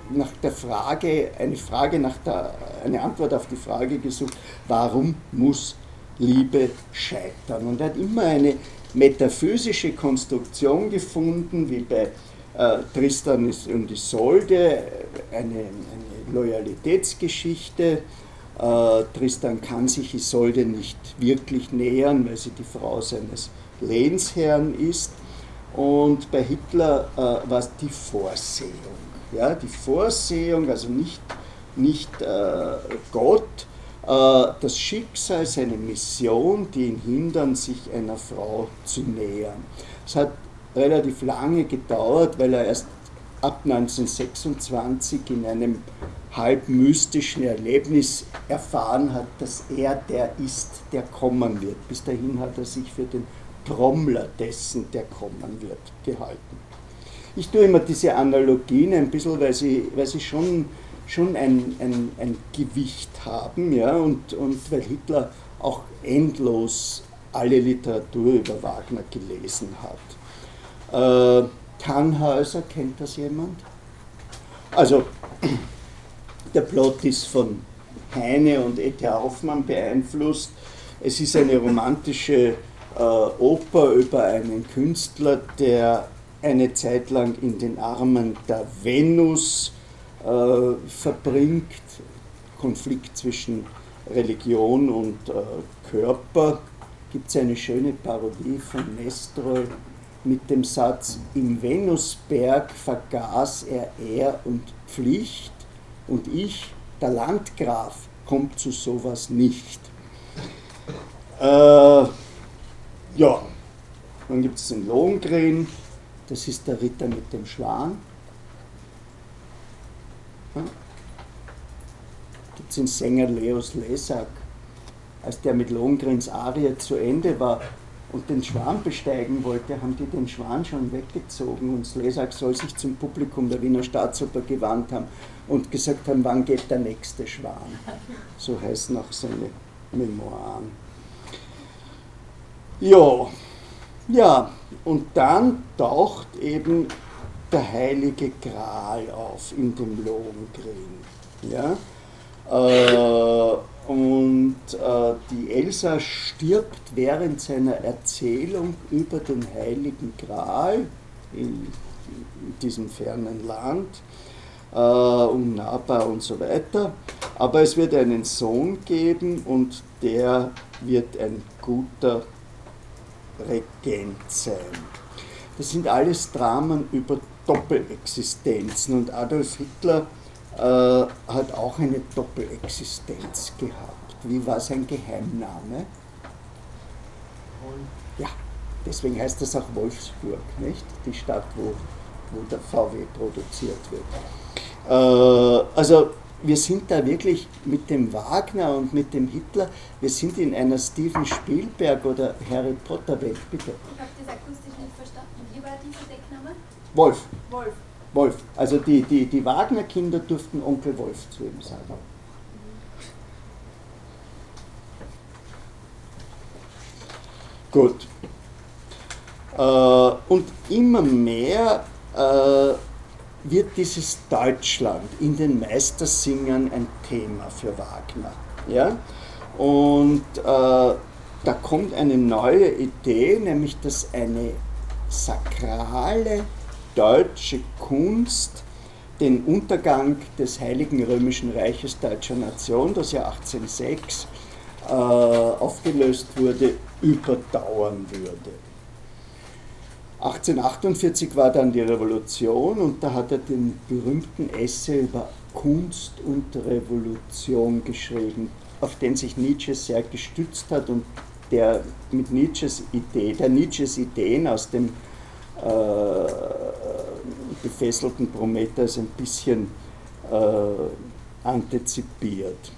nach der Frage, eine Frage nach der, eine Antwort auf die Frage gesucht, warum muss Liebe scheitern? Und er hat immer eine metaphysische Konstruktion gefunden, wie bei äh, Tristan und Isolde, eine, eine Loyalitätsgeschichte. Äh, Tristan kann sich Isolde nicht wirklich nähern, weil sie die Frau seines Lehnsherrn ist. Und bei Hitler äh, war es die Vorsehung. Ja, die Vorsehung, also nicht, nicht äh, Gott, äh, das Schicksal, seine Mission, die ihn hindern, sich einer Frau zu nähern. Es hat relativ lange gedauert, weil er erst ab 1926 in einem halb mystischen Erlebnis erfahren hat, dass er der ist, der kommen wird. Bis dahin hat er sich für den Trommler dessen, der kommen wird, gehalten. Ich tue immer diese Analogien ein bisschen, weil sie, weil sie schon schon ein, ein, ein Gewicht haben, ja, und, und weil Hitler auch endlos alle Literatur über Wagner gelesen hat. Äh, Tannhäuser, kennt das jemand? Also, der Plot ist von Heine und E.T. Hoffmann beeinflusst. Es ist eine romantische äh, Oper über einen Künstler, der eine Zeit lang in den Armen der Venus äh, verbringt, Konflikt zwischen Religion und äh, Körper, gibt es eine schöne Parodie von Nestroy mit dem Satz, im Venusberg vergaß er Ehr und Pflicht und ich, der Landgraf, kommt zu sowas nicht. Äh, ja, dann gibt es den Lohengrin, das ist der Ritter mit dem Schwan. Sänger Leos Lesak, als der mit Lohngrins Arie zu Ende war und den Schwan besteigen wollte, haben die den Schwan schon weggezogen und Lesak soll sich zum Publikum der Wiener Staatsoper gewandt haben und gesagt haben, wann geht der nächste Schwan. So heißen auch seine Memoiren. Ja, ja, und dann taucht eben der heilige Gral auf in dem Lohengrin. Ja? Äh, und äh, die Elsa stirbt während seiner Erzählung über den heiligen Gral in, in diesem fernen Land, äh, unnahbar und so weiter. Aber es wird einen Sohn geben und der wird ein guter Regent sein. das sind alles Dramen über Doppelexistenzen und Adolf Hitler hat auch eine Doppelexistenz gehabt. Wie war sein Geheimname? Ja, deswegen heißt das auch Wolfsburg, nicht? Die Stadt, wo, wo der VW produziert wird. Äh, also wir sind da wirklich mit dem Wagner und mit dem Hitler, wir sind in einer Steven Spielberg oder Harry Potter Welt, bitte. Ich habe das akustisch nicht verstanden. Wie war dieser Deckname? Wolf. Wolf. Wolf. Also die, die, die Wagner-Kinder durften Onkel Wolf zu ihm sagen. Gut. Äh, und immer mehr äh, wird dieses Deutschland in den Meistersingern ein Thema für Wagner. Ja? Und äh, da kommt eine neue Idee, nämlich dass eine sakrale deutsche Kunst den Untergang des Heiligen Römischen Reiches deutscher Nation, das ja 1806 äh, aufgelöst wurde, überdauern würde. 1848 war dann die Revolution und da hat er den berühmten Essay über Kunst und Revolution geschrieben, auf den sich Nietzsche sehr gestützt hat und der mit Nietzsches Idee, der Nietzsches Ideen aus dem gefesselten Prometheus ein bisschen äh, antizipiert.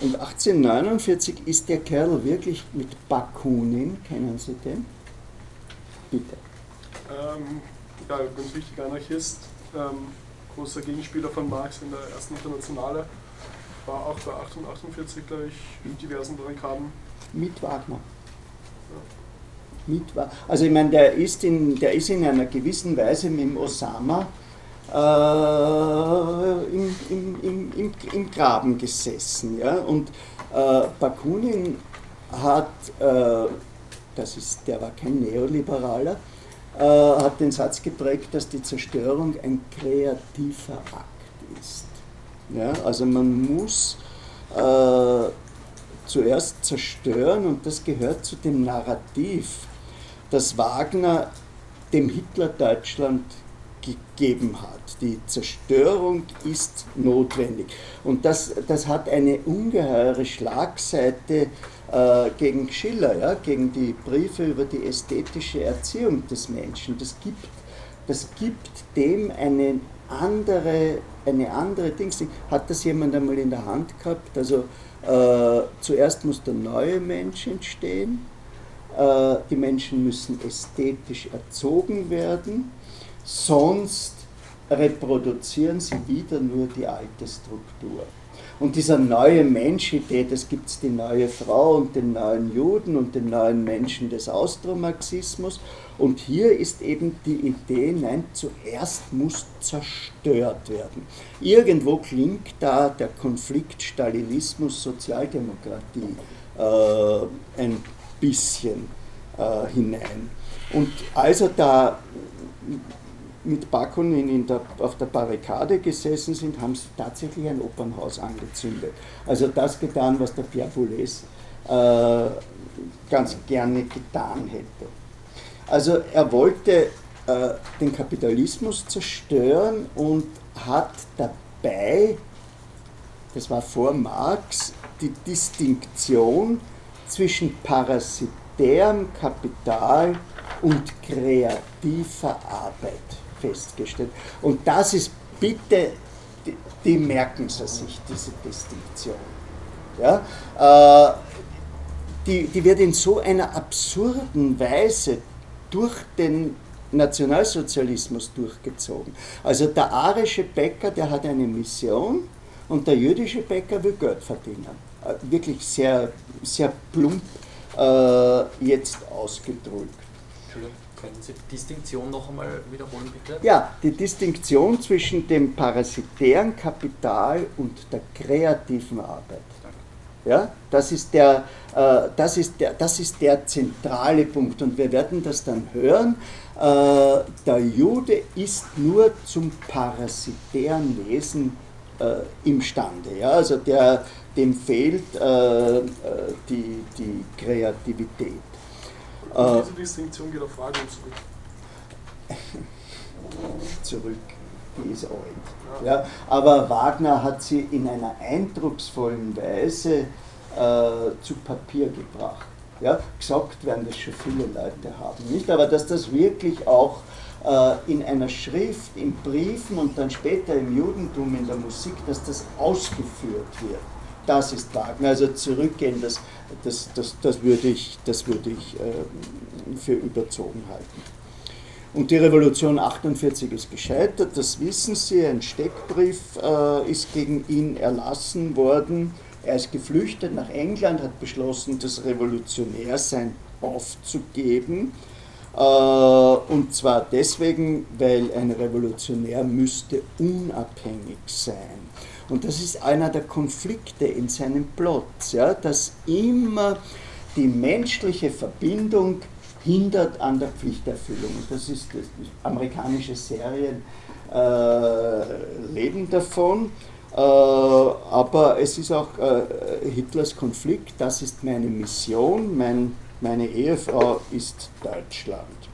Und 1849 ist der Kerl wirklich mit Bakunin, kennen Sie den? Bitte. Ähm, ja, ganz wichtiger Anarchist, ähm, großer Gegenspieler von Marx in der ersten Internationale, war auch bei 1848, glaube ich, in diversen Barrikaden. Mit Wagner. Mit, also ich meine, der ist, in, der ist in einer gewissen Weise mit dem Osama äh, im, im, im, im, Graben gesessen. Ja? Und äh, Bakunin hat, äh, das ist, der war kein Neoliberaler, äh, hat den Satz geprägt, dass die Zerstörung ein kreativer Akt ist. Ja? Also man muss äh, zuerst zerstören und das gehört zu dem Narrativ, das Wagner dem Hitler-Deutschland gegeben hat. Die Zerstörung ist notwendig. Und das, das hat eine ungeheure Schlagseite äh, gegen Schiller, ja, gegen die Briefe über die ästhetische Erziehung des Menschen. Das gibt, das gibt dem eine andere, eine andere Dings. Hat das jemand einmal in der Hand gehabt? Also äh, zuerst muss der neue Mensch entstehen. Äh, die Menschen müssen ästhetisch erzogen werden sonst reproduzieren sie wieder nur die alte Struktur. Und dieser neue Mensch-Idee, das gibt es die neue Frau und den neuen Juden und den neuen Menschen des Austromarxismus. Und hier ist eben die Idee, nein, zuerst muss zerstört werden. Irgendwo klingt da der Konflikt Stalinismus-Sozialdemokratie äh, ein bisschen äh, hinein. Und als er da mit Bakunin der, auf der Barrikade gesessen sind, haben sie tatsächlich ein Opernhaus angezündet. Also das getan, was der Pierre Boulez äh, ganz gerne getan hätte. Also er wollte äh, den Kapitalismus zerstören und hat dabei, das war vor Marx, die Distinktion zwischen parasitärem Kapital und kreativer Arbeit festgestellt. Und das ist bitte, die, die merken Sie sich, diese Distinktion. Ja? Äh, die, die wird in so einer absurden Weise durch den Nationalsozialismus durchgezogen. Also der arische Bäcker, der hat eine Mission und der jüdische Bäcker will Geld verdienen. Äh, wirklich sehr, sehr plump äh, jetzt ausgedrückt. Entschuldigung. Können Sie die Distinktion noch einmal wiederholen, bitte? Ja, die Distinktion zwischen dem parasitären Kapital und der kreativen Arbeit. Ja, das, ist der, äh, das, ist der, das ist der zentrale Punkt und wir werden das dann hören. Äh, der Jude ist nur zum parasitären Wesen äh, imstande. Ja? Also der, dem fehlt äh, äh, die, die Kreativität. Und diese Distinktion geht auf Wagner zurück. zurück, die ist alt. Ja, aber Wagner hat sie in einer eindrucksvollen Weise äh, zu Papier gebracht. Ja, gesagt werden das schon viele Leute haben, nicht? Aber dass das wirklich auch äh, in einer Schrift, in Briefen und dann später im Judentum, in der Musik, dass das ausgeführt wird. Das ist Wagner. Also zurückgehen, das, das, das, das würde ich, das würde ich äh, für überzogen halten. Und die Revolution 48 ist gescheitert, das wissen Sie. Ein Steckbrief äh, ist gegen ihn erlassen worden. Er ist geflüchtet nach England, hat beschlossen, das Revolutionärsein aufzugeben. Äh, und zwar deswegen, weil ein Revolutionär müsste unabhängig sein. Und das ist einer der Konflikte in seinem Plot, ja, dass immer die menschliche Verbindung hindert an der Pflichterfüllung. Und das ist das, amerikanische Serien äh, leben davon. Äh, aber es ist auch äh, Hitlers Konflikt, das ist meine Mission, mein, meine Ehefrau ist Deutschland.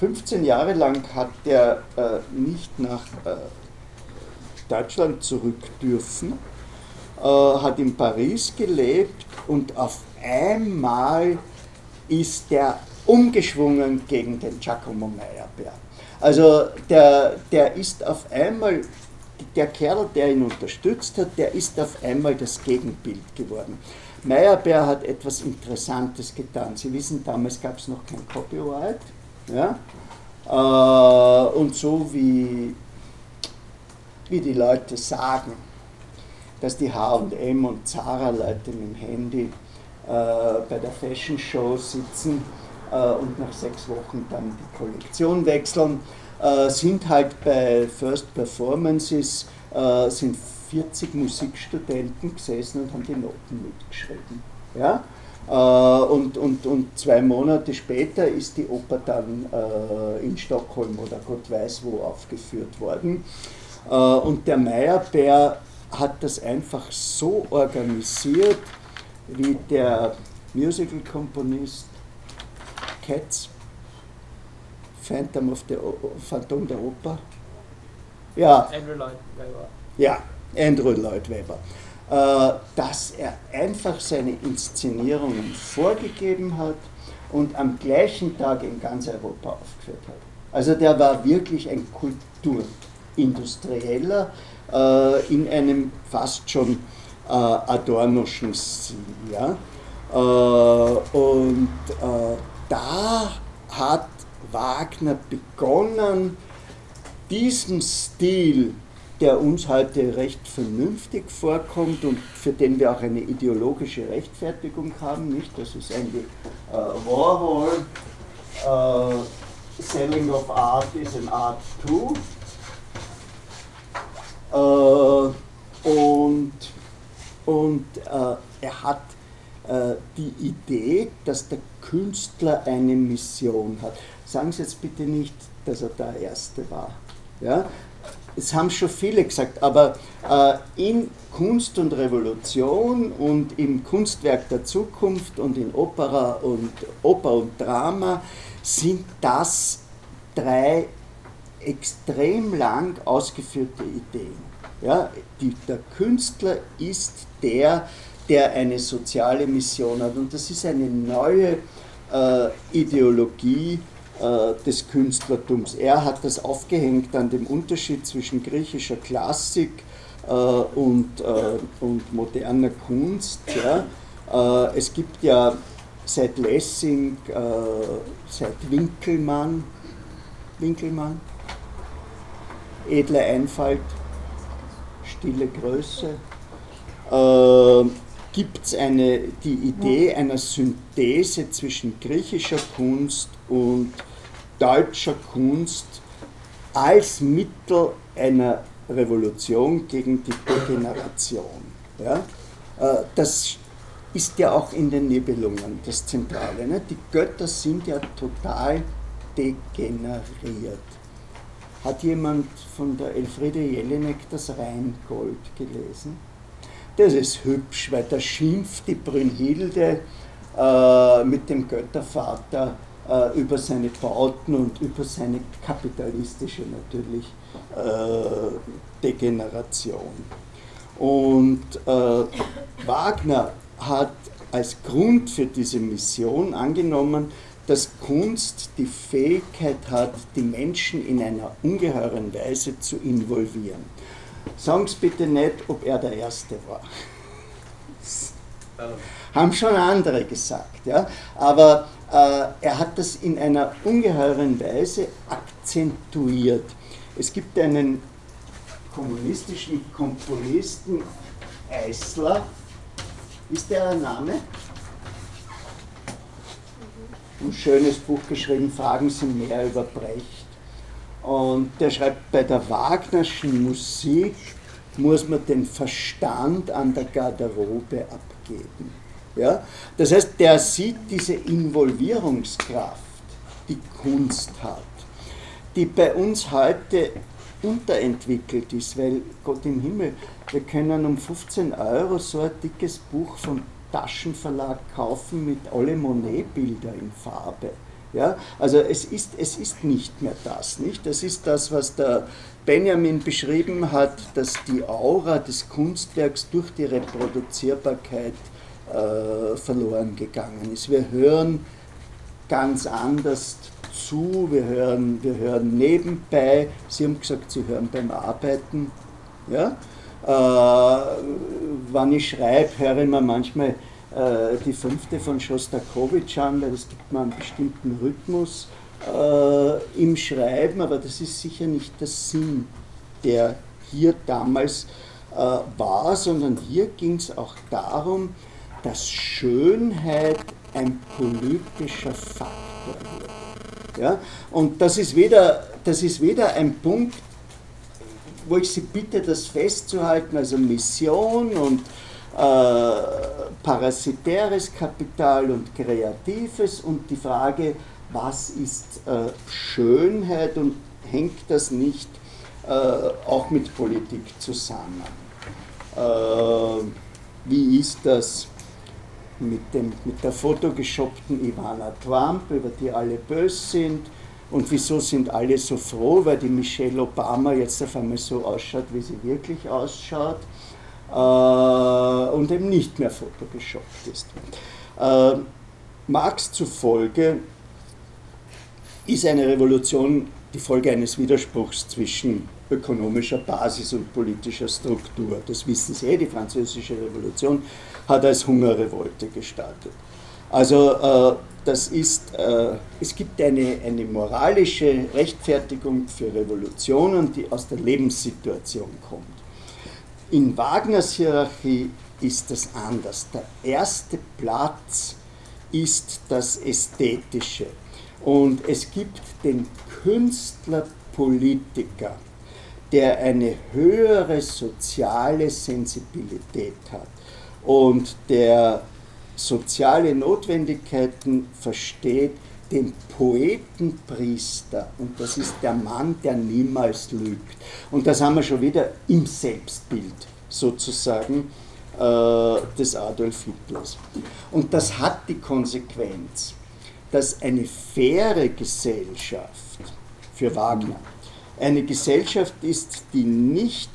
15 Jahre lang hat er äh, nicht nach äh, Deutschland zurück dürfen, äh, hat in Paris gelebt und auf einmal ist er umgeschwungen gegen den Giacomo Meyerbeer. Also der, der ist auf einmal, der Kerl, der ihn unterstützt hat, der ist auf einmal das Gegenbild geworden. Meyerbeer hat etwas Interessantes getan. Sie wissen, damals gab es noch kein Copyright. Ja? Äh, und so wie, wie die Leute sagen, dass die HM und Zara-Leute mit dem Handy äh, bei der Fashion Show sitzen äh, und nach sechs Wochen dann die Kollektion wechseln, äh, sind halt bei First Performances äh, sind 40 Musikstudenten gesessen und haben die Noten mitgeschrieben. Ja? Und, und, und zwei Monate später ist die Oper dann in Stockholm oder Gott weiß wo aufgeführt worden. Und der Meyerbeer hat das einfach so organisiert, wie der Musical-Komponist Cats, Phantom of the o Phantom der Oper. Ja. Andrew Lloyd Webber. Ja, Andrew Lloyd Webber. Äh, dass er einfach seine Inszenierungen vorgegeben hat und am gleichen Tag in ganz Europa aufgeführt hat. Also der war wirklich ein Kulturindustrieller äh, in einem fast schon äh, Adornoschen Stil. Ja? Äh, und äh, da hat Wagner begonnen, diesen Stil, der uns heute recht vernünftig vorkommt und für den wir auch eine ideologische Rechtfertigung haben, nicht? Das ist eigentlich äh, Warhol, äh, Selling of Art is an Art too. Äh, und und äh, er hat äh, die Idee, dass der Künstler eine Mission hat. Sagen Sie jetzt bitte nicht, dass er der Erste war. Ja? Es haben schon viele gesagt, aber äh, in Kunst und Revolution und im Kunstwerk der Zukunft und in Opera und Oper und Drama sind das drei extrem lang ausgeführte Ideen. Ja, die, der Künstler ist der, der eine soziale Mission hat. Und das ist eine neue äh, Ideologie äh, des Künstlertums. Er hat das aufgehängt an dem Unterschied zwischen griechischer Klassik äh, und, äh, und moderner Kunst. Ja. Äh, es gibt ja seit Lessing, äh, seit Winkelmann, Winkelmann, edle Einfalt, stille Größe, äh, gibt es die Idee einer Synthese zwischen griechischer Kunst und deutscher Kunst als Mittel einer Revolution gegen die Degeneration. Ja? Äh, das ist ja auch in den Nebelungen das Zentrale. Ne? Die Götter sind ja total degeneriert. Hat jemand von der Elfriede Jelinek das Rheingold gelesen? Das ist hübsch, weil da schimpft die Brünnhilde äh, mit dem Göttervater äh, über seine Bauten und über seine kapitalistische natürlich äh, Degeneration. Und äh, Wagner hat als Grund für diese Mission angenommen, dass Kunst die Fähigkeit hat, die Menschen in einer ungeheuren Weise zu involvieren. Sagen Sie bitte nicht, ob er der Erste war. Haben schon andere gesagt, ja. Aber äh, er hat das in einer ungeheuren Weise akzentuiert. Es gibt einen kommunistischen Komponisten, Eisler, ist der ein Name? Ein schönes Buch geschrieben, Fragen Sie mehr über Brecht. Und der schreibt, bei der Wagnerschen Musik muss man den Verstand an der Garderobe abgeben. Ja? Das heißt, der sieht diese Involvierungskraft, die Kunst hat, die bei uns heute unterentwickelt ist, weil Gott im Himmel, wir können um 15 Euro so ein dickes Buch vom Taschenverlag kaufen mit alle Monet-Bilder in Farbe. Ja, also es ist, es ist nicht mehr das, nicht? Das ist das, was der Benjamin beschrieben hat, dass die Aura des Kunstwerks durch die Reproduzierbarkeit äh, verloren gegangen ist. Wir hören ganz anders zu, wir hören, wir hören nebenbei. Sie haben gesagt, Sie hören beim Arbeiten. Ja? Äh, wenn ich schreibe, höre ich mir manchmal äh, die fünfte von Schostakowitsch an, weil es gibt mir einen bestimmten Rhythmus äh, im Schreiben, aber das ist sicher nicht der Sinn, der hier damals äh, war, sondern hier ging es auch darum, dass Schönheit ein politischer Faktor wird. Ja? Und das ist, weder, das ist weder ein Punkt, wo ich Sie bitte, das festzuhalten, also Mission und äh, parasitäres Kapital und kreatives und die Frage, was ist äh, Schönheit und hängt das nicht äh, auch mit Politik zusammen? Äh, wie ist das mit, dem, mit der fotogeshoppten Ivana Trump, über die alle böse sind? Und wieso sind alle so froh, weil die Michelle Obama jetzt auf einmal so ausschaut, wie sie wirklich ausschaut äh, und eben nicht mehr fotogeschoppt ist. Äh, Marx zufolge ist eine Revolution die Folge eines Widerspruchs zwischen ökonomischer Basis und politischer Struktur. Das wissen Sie, eh, die französische Revolution hat als Hungerrevolte gestartet. Also äh, das ist, äh, es gibt eine, eine moralische Rechtfertigung für Revolutionen, die aus der Lebenssituation kommt. In Wagners Hierarchie ist das anders. Der erste Platz ist das Ästhetische. Und es gibt den Künstler-Politiker, der eine höhere soziale Sensibilität hat und der soziale Notwendigkeiten versteht, den Poetenpriester, und das ist der Mann, der niemals lügt. Und das haben wir schon wieder im Selbstbild sozusagen äh, des Adolf Hitlers. Und das hat die Konsequenz, dass eine faire Gesellschaft für Wagner eine Gesellschaft ist, die nicht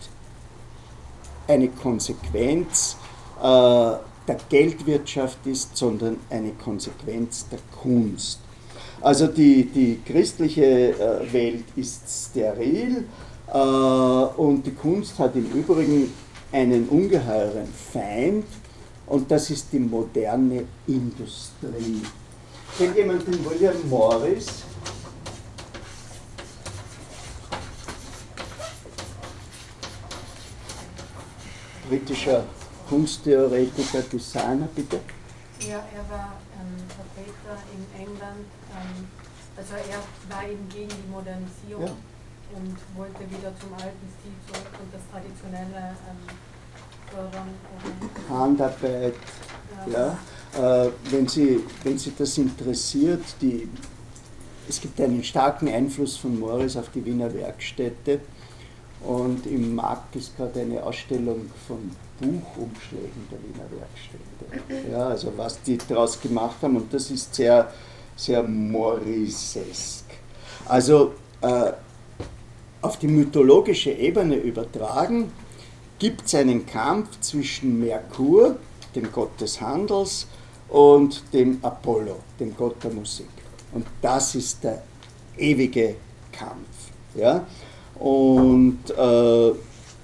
eine Konsequenz äh, der Geldwirtschaft ist, sondern eine Konsequenz der Kunst. Also die, die christliche äh, Welt ist steril äh, und die Kunst hat im Übrigen einen ungeheuren Feind und das ist die moderne Industrie. Kennt jemand den William Morris? Britischer Kunsttheoretiker, Designer, bitte? Ja, er war ähm, Vertreter in England, ähm, also er war eben gegen die Modernisierung ja. und wollte wieder zum alten Stil zurück und das traditionelle ähm, fördern. Handarbeit, ja. ja. Äh, wenn, Sie, wenn Sie das interessiert, die, es gibt einen starken Einfluss von Morris auf die Wiener Werkstätte und im Markt ist gerade eine Ausstellung von Buchumschlägen der Wiener Werkstätte. Ja, also was die daraus gemacht haben und das ist sehr, sehr Mauricesk. Also äh, auf die mythologische Ebene übertragen, gibt es einen Kampf zwischen Merkur, dem Gott des Handels, und dem Apollo, dem Gott der Musik. Und das ist der ewige Kampf. Ja? Und äh,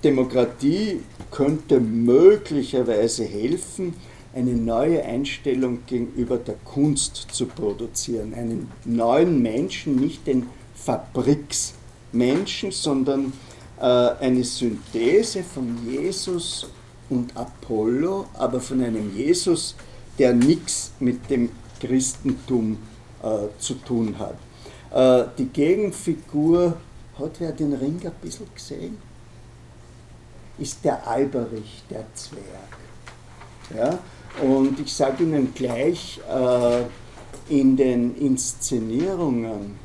Demokratie könnte möglicherweise helfen, eine neue Einstellung gegenüber der Kunst zu produzieren. Einen neuen Menschen, nicht den Fabriksmenschen, sondern äh, eine Synthese von Jesus und Apollo, aber von einem Jesus, der nichts mit dem Christentum äh, zu tun hat. Äh, die Gegenfigur, hat wer den Ring ein bisschen gesehen? Ist der Alberich, der Zwerg. Ja? Und ich sage Ihnen gleich, äh, in den Inszenierungen,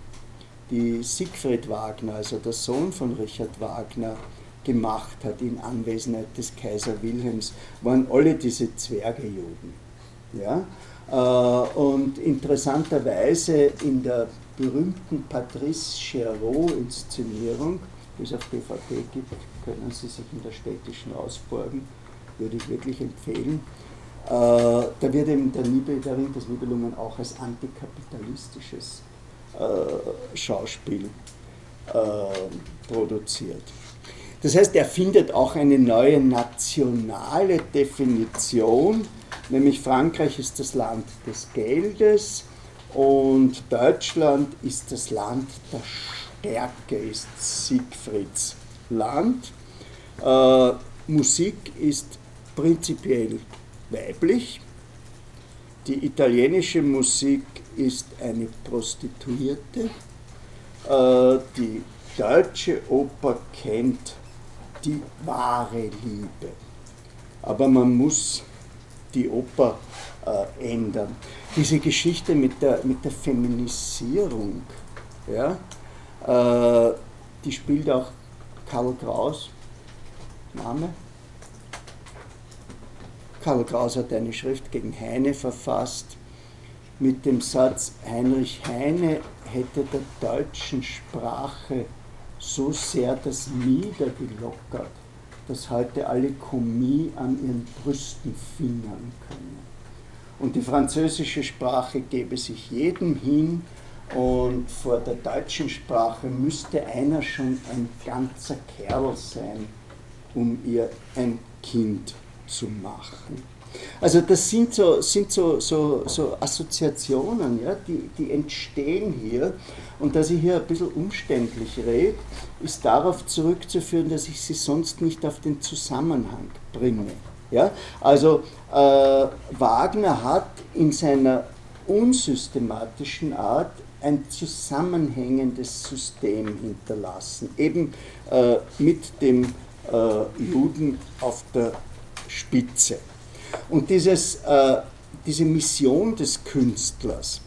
die Siegfried Wagner, also der Sohn von Richard Wagner, gemacht hat in Anwesenheit des Kaiser Wilhelms, waren alle diese Zwergejuden. Ja? Äh, und interessanterweise in der berühmten Patrice Chéreau-Inszenierung, die es auf DVD gibt, können Sie sich in der städtischen ausborgen, würde ich wirklich empfehlen. Äh, da wird eben der, Nibel, der Ring des Nibelungen auch als antikapitalistisches äh, Schauspiel produziert. Das heißt, er findet auch eine neue nationale Definition, nämlich Frankreich ist das Land des Geldes und Deutschland ist das Land der Stärke, ist Siegfrieds Land. Äh, Musik ist prinzipiell weiblich. Die italienische Musik ist eine Prostituierte. Äh, die deutsche Oper kennt die wahre Liebe. Aber man muss die Oper äh, ändern. Diese Geschichte mit der, mit der Feminisierung, ja, die spielt auch Karl Kraus, Name. Karl Kraus hat eine Schrift gegen Heine verfasst mit dem Satz, Heinrich Heine hätte der deutschen Sprache so sehr das Mieder gelockert, dass heute alle Kommis an ihren Brüsten fingern können. Und die französische Sprache gebe sich jedem hin und vor der deutschen Sprache müsste einer schon ein ganzer Kerl sein, um ihr ein Kind zu machen. Also das sind so, sind so, so, so Assoziationen, ja, die, die entstehen hier. Und dass ich hier ein bisschen umständlich rede, ist darauf zurückzuführen, dass ich sie sonst nicht auf den Zusammenhang bringe. Ja? Also äh, Wagner hat in seiner unsystematischen Art ein zusammenhängendes System hinterlassen, eben äh, mit dem äh, Juden auf der Spitze. Und dieses, äh, diese Mission des Künstlers,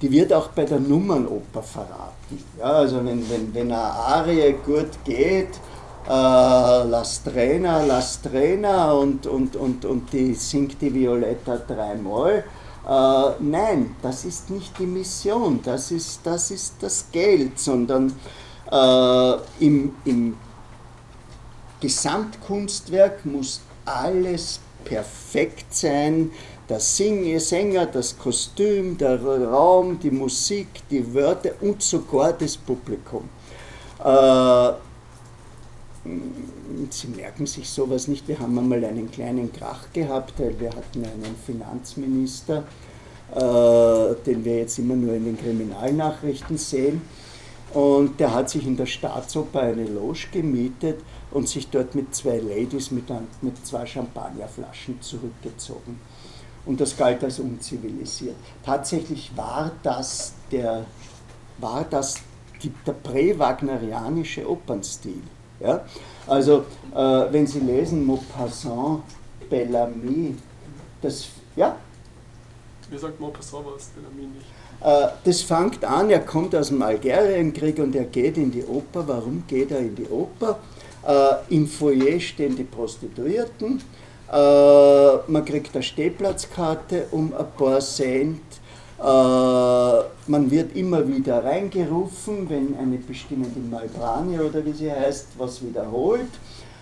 die wird auch bei der Nummernoper verraten. Ja, also wenn, wenn, wenn eine Arie gut geht, äh, Las Trainer, Las Trainer und, und, und, und die singt die Violetta dreimal, äh, nein, das ist nicht die Mission, das ist das, ist das Geld, sondern äh, im, im Gesamtkunstwerk muss alles perfekt sein. Der Sänger, das Kostüm, der Raum, die Musik, die Wörter und sogar das Publikum. Äh, Sie merken sich sowas nicht. Wir haben einmal einen kleinen Krach gehabt, weil wir hatten einen Finanzminister, äh, den wir jetzt immer nur in den Kriminalnachrichten sehen. Und der hat sich in der Staatsoper eine Loge gemietet und sich dort mit zwei Ladies mit, mit zwei Champagnerflaschen zurückgezogen. Und das galt als unzivilisiert. Tatsächlich war das der, war das die, der prä-wagnerianische Opernstil. Ja? Also, äh, wenn Sie lesen Maupassant, Bellamy, das, ja? Wie sagt Maupassant was, Bellamy nicht? Äh, das fängt an, er kommt aus dem Algerienkrieg und er geht in die Oper. Warum geht er in die Oper? Äh, Im Foyer stehen die Prostituierten. Äh, man kriegt eine Stehplatzkarte um ein paar Cent. Man wird immer wieder reingerufen, wenn eine bestimmte Malbranie oder wie sie heißt, was wiederholt.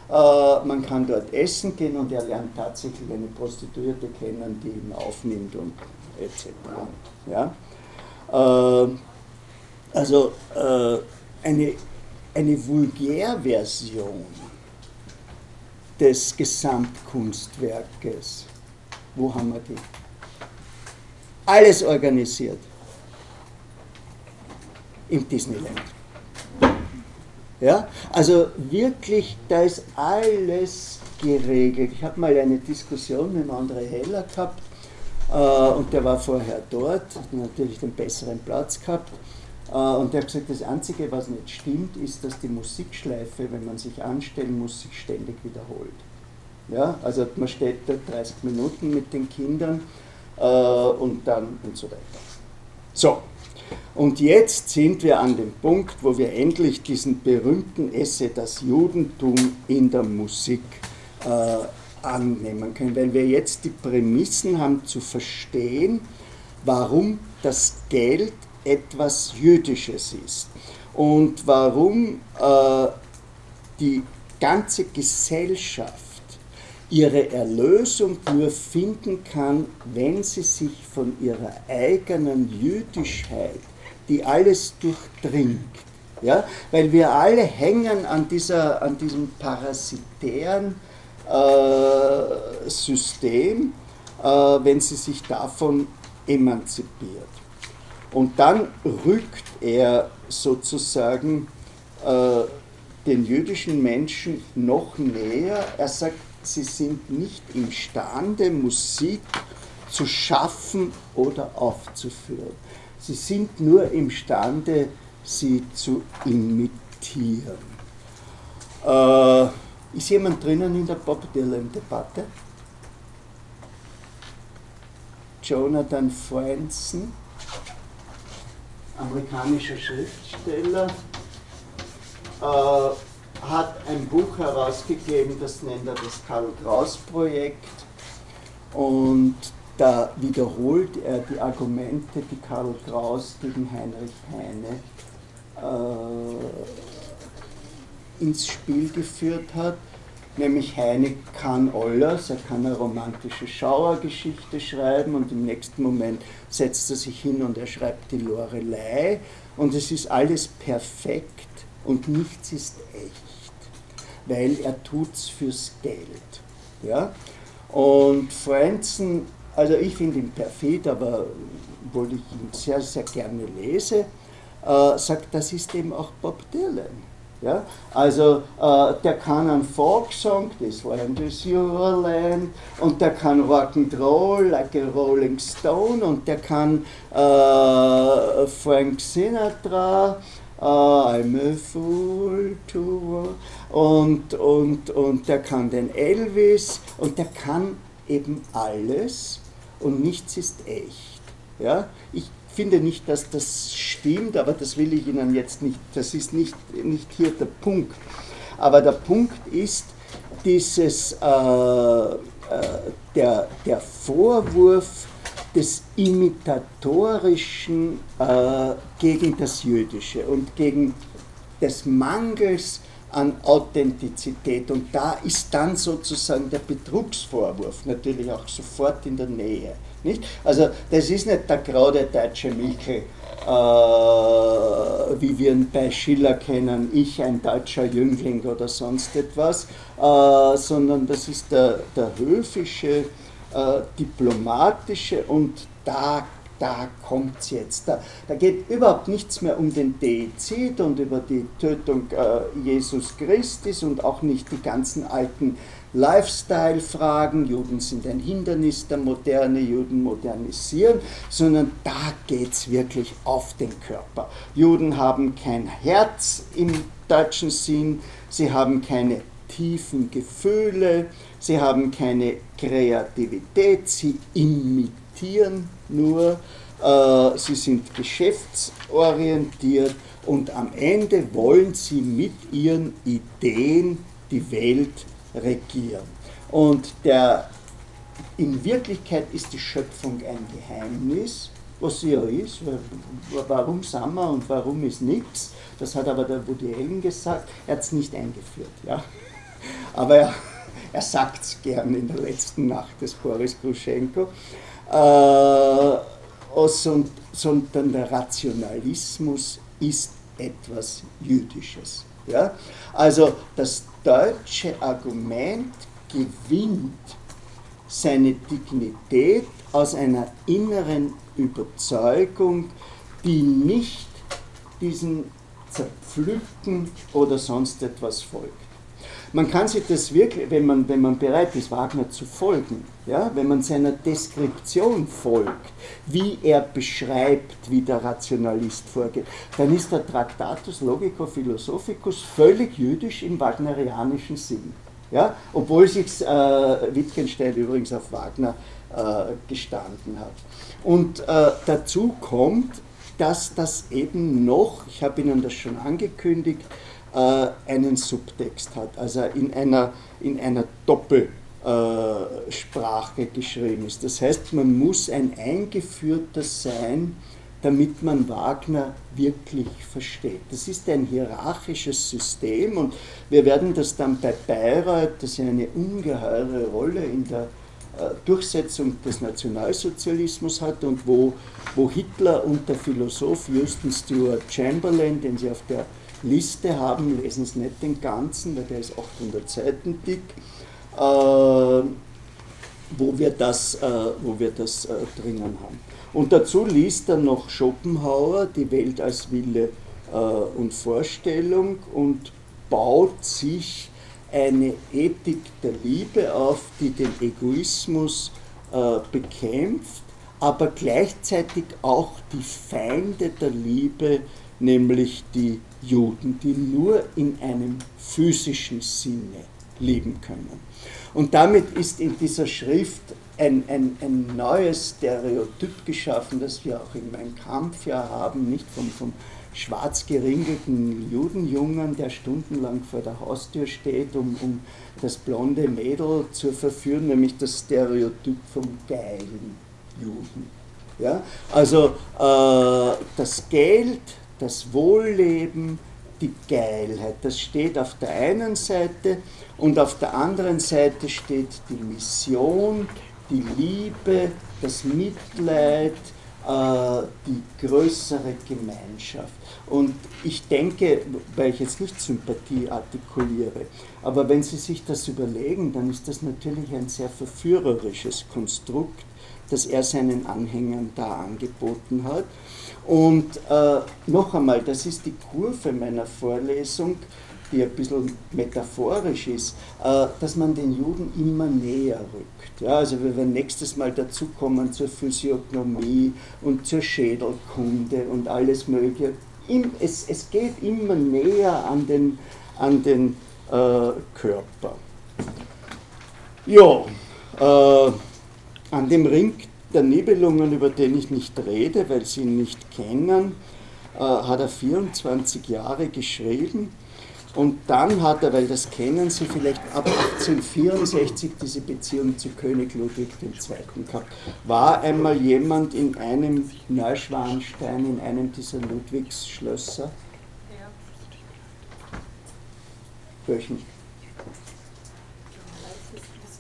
man kann dort essen gehen und er lernt tatsächlich eine Prostituierte kennen, die ihn aufnimmt und etc. Ja? also eine, eine Vulgärversion des Gesamtkunstwerkes. Wo haben wir die? Alles organisiert. Im Disneyland. Ja, also wirklich, da ist alles geregelt. Ich habe mal eine Diskussion mit André Heller gehabt äh, und der war vorher dort, hat natürlich den besseren Platz gehabt. Äh, und der hat gesagt, das Einzige, was nicht stimmt, ist, dass die Musikschleife, wenn man sich anstellen muss, sich ständig wiederholt. Ja, also man steht da 30 Minuten mit den Kindern äh, und dann und so weiter. So, und jetzt sind wir an dem Punkt, wo wir endlich diesen berühmten Essay Das Judentum in der Musik äh, annehmen können, weil wir jetzt die Prämissen haben zu verstehen, warum das Geld etwas Jüdisches ist und warum äh, die ganze Gesellschaft ihre Erlösung nur finden kann, wenn sie sich von ihrer eigenen Jüdischkeit, die alles durchdringt, ja, weil wir alle hängen an, dieser, an diesem parasitären äh, System, äh, wenn sie sich davon emanzipiert. Und dann rückt er sozusagen äh, den jüdischen Menschen noch näher. Er sagt, sie sind nicht imstande, Musik zu schaffen oder aufzuführen. Sie sind nur imstande, sie zu imitieren. Äh, ist jemand drinnen in der Bob Dylan-Debatte? Jonathan Franzen amerikanischer Schriftsteller, äh, hat ein Buch herausgegeben, das nennt er das Karl Kraus Projekt. Und da wiederholt er die Argumente, die Karl Kraus gegen Heinrich Heine äh, ins Spiel geführt hat. Nämlich Heine kann alles, er kann eine romantische Schauergeschichte schreiben und im nächsten Moment setzt er sich hin und er schreibt die Lorelei. Und es ist alles perfekt und nichts ist echt, weil er tut es fürs Geld. Ja? Und Franzen, also ich finde ihn perfid, aber obwohl ich ihn sehr, sehr gerne lese, äh, sagt, das ist eben auch Bob Dylan. Ja? Also äh, der kann einen Folksong, Land is Your Land, und der kann Rock'n'Roll, like a Rolling Stone, und der kann äh, Frank Sinatra, I'm a fool to und, und, und der kann den Elvis, und der kann eben alles, und nichts ist echt. Ja? Ich finde nicht, dass das stimmt, aber das will ich Ihnen jetzt nicht, das ist nicht, nicht hier der Punkt. Aber der Punkt ist dieses, äh, äh, der, der Vorwurf des Imitatorischen äh, gegen das Jüdische und gegen des Mangels an Authentizität. Und da ist dann sozusagen der Betrugsvorwurf natürlich auch sofort in der Nähe. Nicht? Also das ist nicht der graue deutsche Michel, äh, wie wir ihn bei Schiller kennen, ich ein deutscher Jüngling oder sonst etwas, äh, sondern das ist der, der höfische, äh, diplomatische und da da kommt es jetzt. Da, da, geht überhaupt nichts mehr um den Deizid und über die Tötung äh, Jesus Christus und auch nicht die ganzen alten Lifestyle-Fragen, Juden sind ein Hindernis der Moderne, Juden modernisieren, sondern da geht es wirklich auf den Körper. Juden haben kein Herz im deutschen Sinn, sie haben keine tiefen Gefühle, sie haben keine Kreativität, sie imitieren nur, äh, sie sind geschäftsorientiert und am Ende wollen sie mit ihren Ideen die Welt regieren. Und der, in Wirklichkeit ist die Schöpfung ein Geheimnis was sie ja ist, warum wir und warum ist nichts. Das hat aber der Woody Allen gesagt, er hat es nicht eingeführt. Ja? Aber er, er sagt es gern in der letzten Nacht des Boris Gruschenko. Äh, sondern der Rationalismus ist etwas Jüdisches. Ja? Also das deutsche Argument gewinnt seine Dignität aus einer inneren Überzeugung, die nicht diesen Zerpflücken oder sonst etwas folgt. Man kann sich das wirklich, wenn man, wenn man bereit ist, Wagner zu folgen, ja, wenn man seiner Deskription folgt, wie er beschreibt, wie der Rationalist vorgeht, dann ist der Tractatus Logico Philosophicus völlig jüdisch im wagnerianischen Sinn. Ja, obwohl sich äh, Wittgenstein übrigens auf Wagner äh, gestanden hat. Und äh, dazu kommt, dass das eben noch, ich habe Ihnen das schon angekündigt, einen Subtext hat, also in einer, in einer Doppelsprache geschrieben ist. Das heißt, man muss ein Eingeführter sein, damit man Wagner wirklich versteht. Das ist ein hierarchisches System und wir werden das dann bei Bayreuth, das ja eine ungeheure Rolle in der äh, Durchsetzung des Nationalsozialismus hat und wo, wo Hitler und der Philosoph Houston Stewart Chamberlain, den Sie auf der Liste haben, lesen Sie nicht den ganzen, weil der ist 800 Seiten dick, äh, wo wir das, äh, wo wir das äh, drinnen haben. Und dazu liest er noch Schopenhauer, die Welt als Wille äh, und Vorstellung und baut sich eine Ethik der Liebe auf, die den Egoismus äh, bekämpft, aber gleichzeitig auch die Feinde der Liebe, nämlich die Juden, die nur in einem physischen Sinne lieben können. Und damit ist in dieser Schrift ein, ein, ein neues Stereotyp geschaffen, das wir auch in meinem Kampf ja haben, nicht vom, vom schwarz geringelten Judenjungen, der stundenlang vor der Haustür steht, um, um das blonde Mädel zu verführen, nämlich das Stereotyp vom geilen Juden. Ja? Also äh, das Geld, das Wohlleben, die Geilheit, das steht auf der einen Seite und auf der anderen Seite steht die Mission, die Liebe, das Mitleid, äh, die größere Gemeinschaft. Und ich denke, weil ich jetzt nicht Sympathie artikuliere, aber wenn Sie sich das überlegen, dann ist das natürlich ein sehr verführerisches Konstrukt, das er seinen Anhängern da angeboten hat. Und äh, noch einmal, das ist die Kurve meiner Vorlesung die ein bisschen metaphorisch ist, äh, dass man den Juden immer näher rückt. Ja, also wir werden nächstes Mal dazu kommen zur Physiognomie und zur Schädelkunde und alles Mögliche. Es, es geht immer näher an den, an den äh, Körper. Ja, äh, an dem Ring der Nibelungen, über den ich nicht rede, weil Sie ihn nicht kennen, äh, hat er 24 Jahre geschrieben und dann hat er, weil das kennen Sie vielleicht, ab 1864 diese Beziehung zu König Ludwig II. gehabt. War einmal jemand in einem Neuschwanstein, in einem dieser Ludwigsschlösser? Ja. Welchen?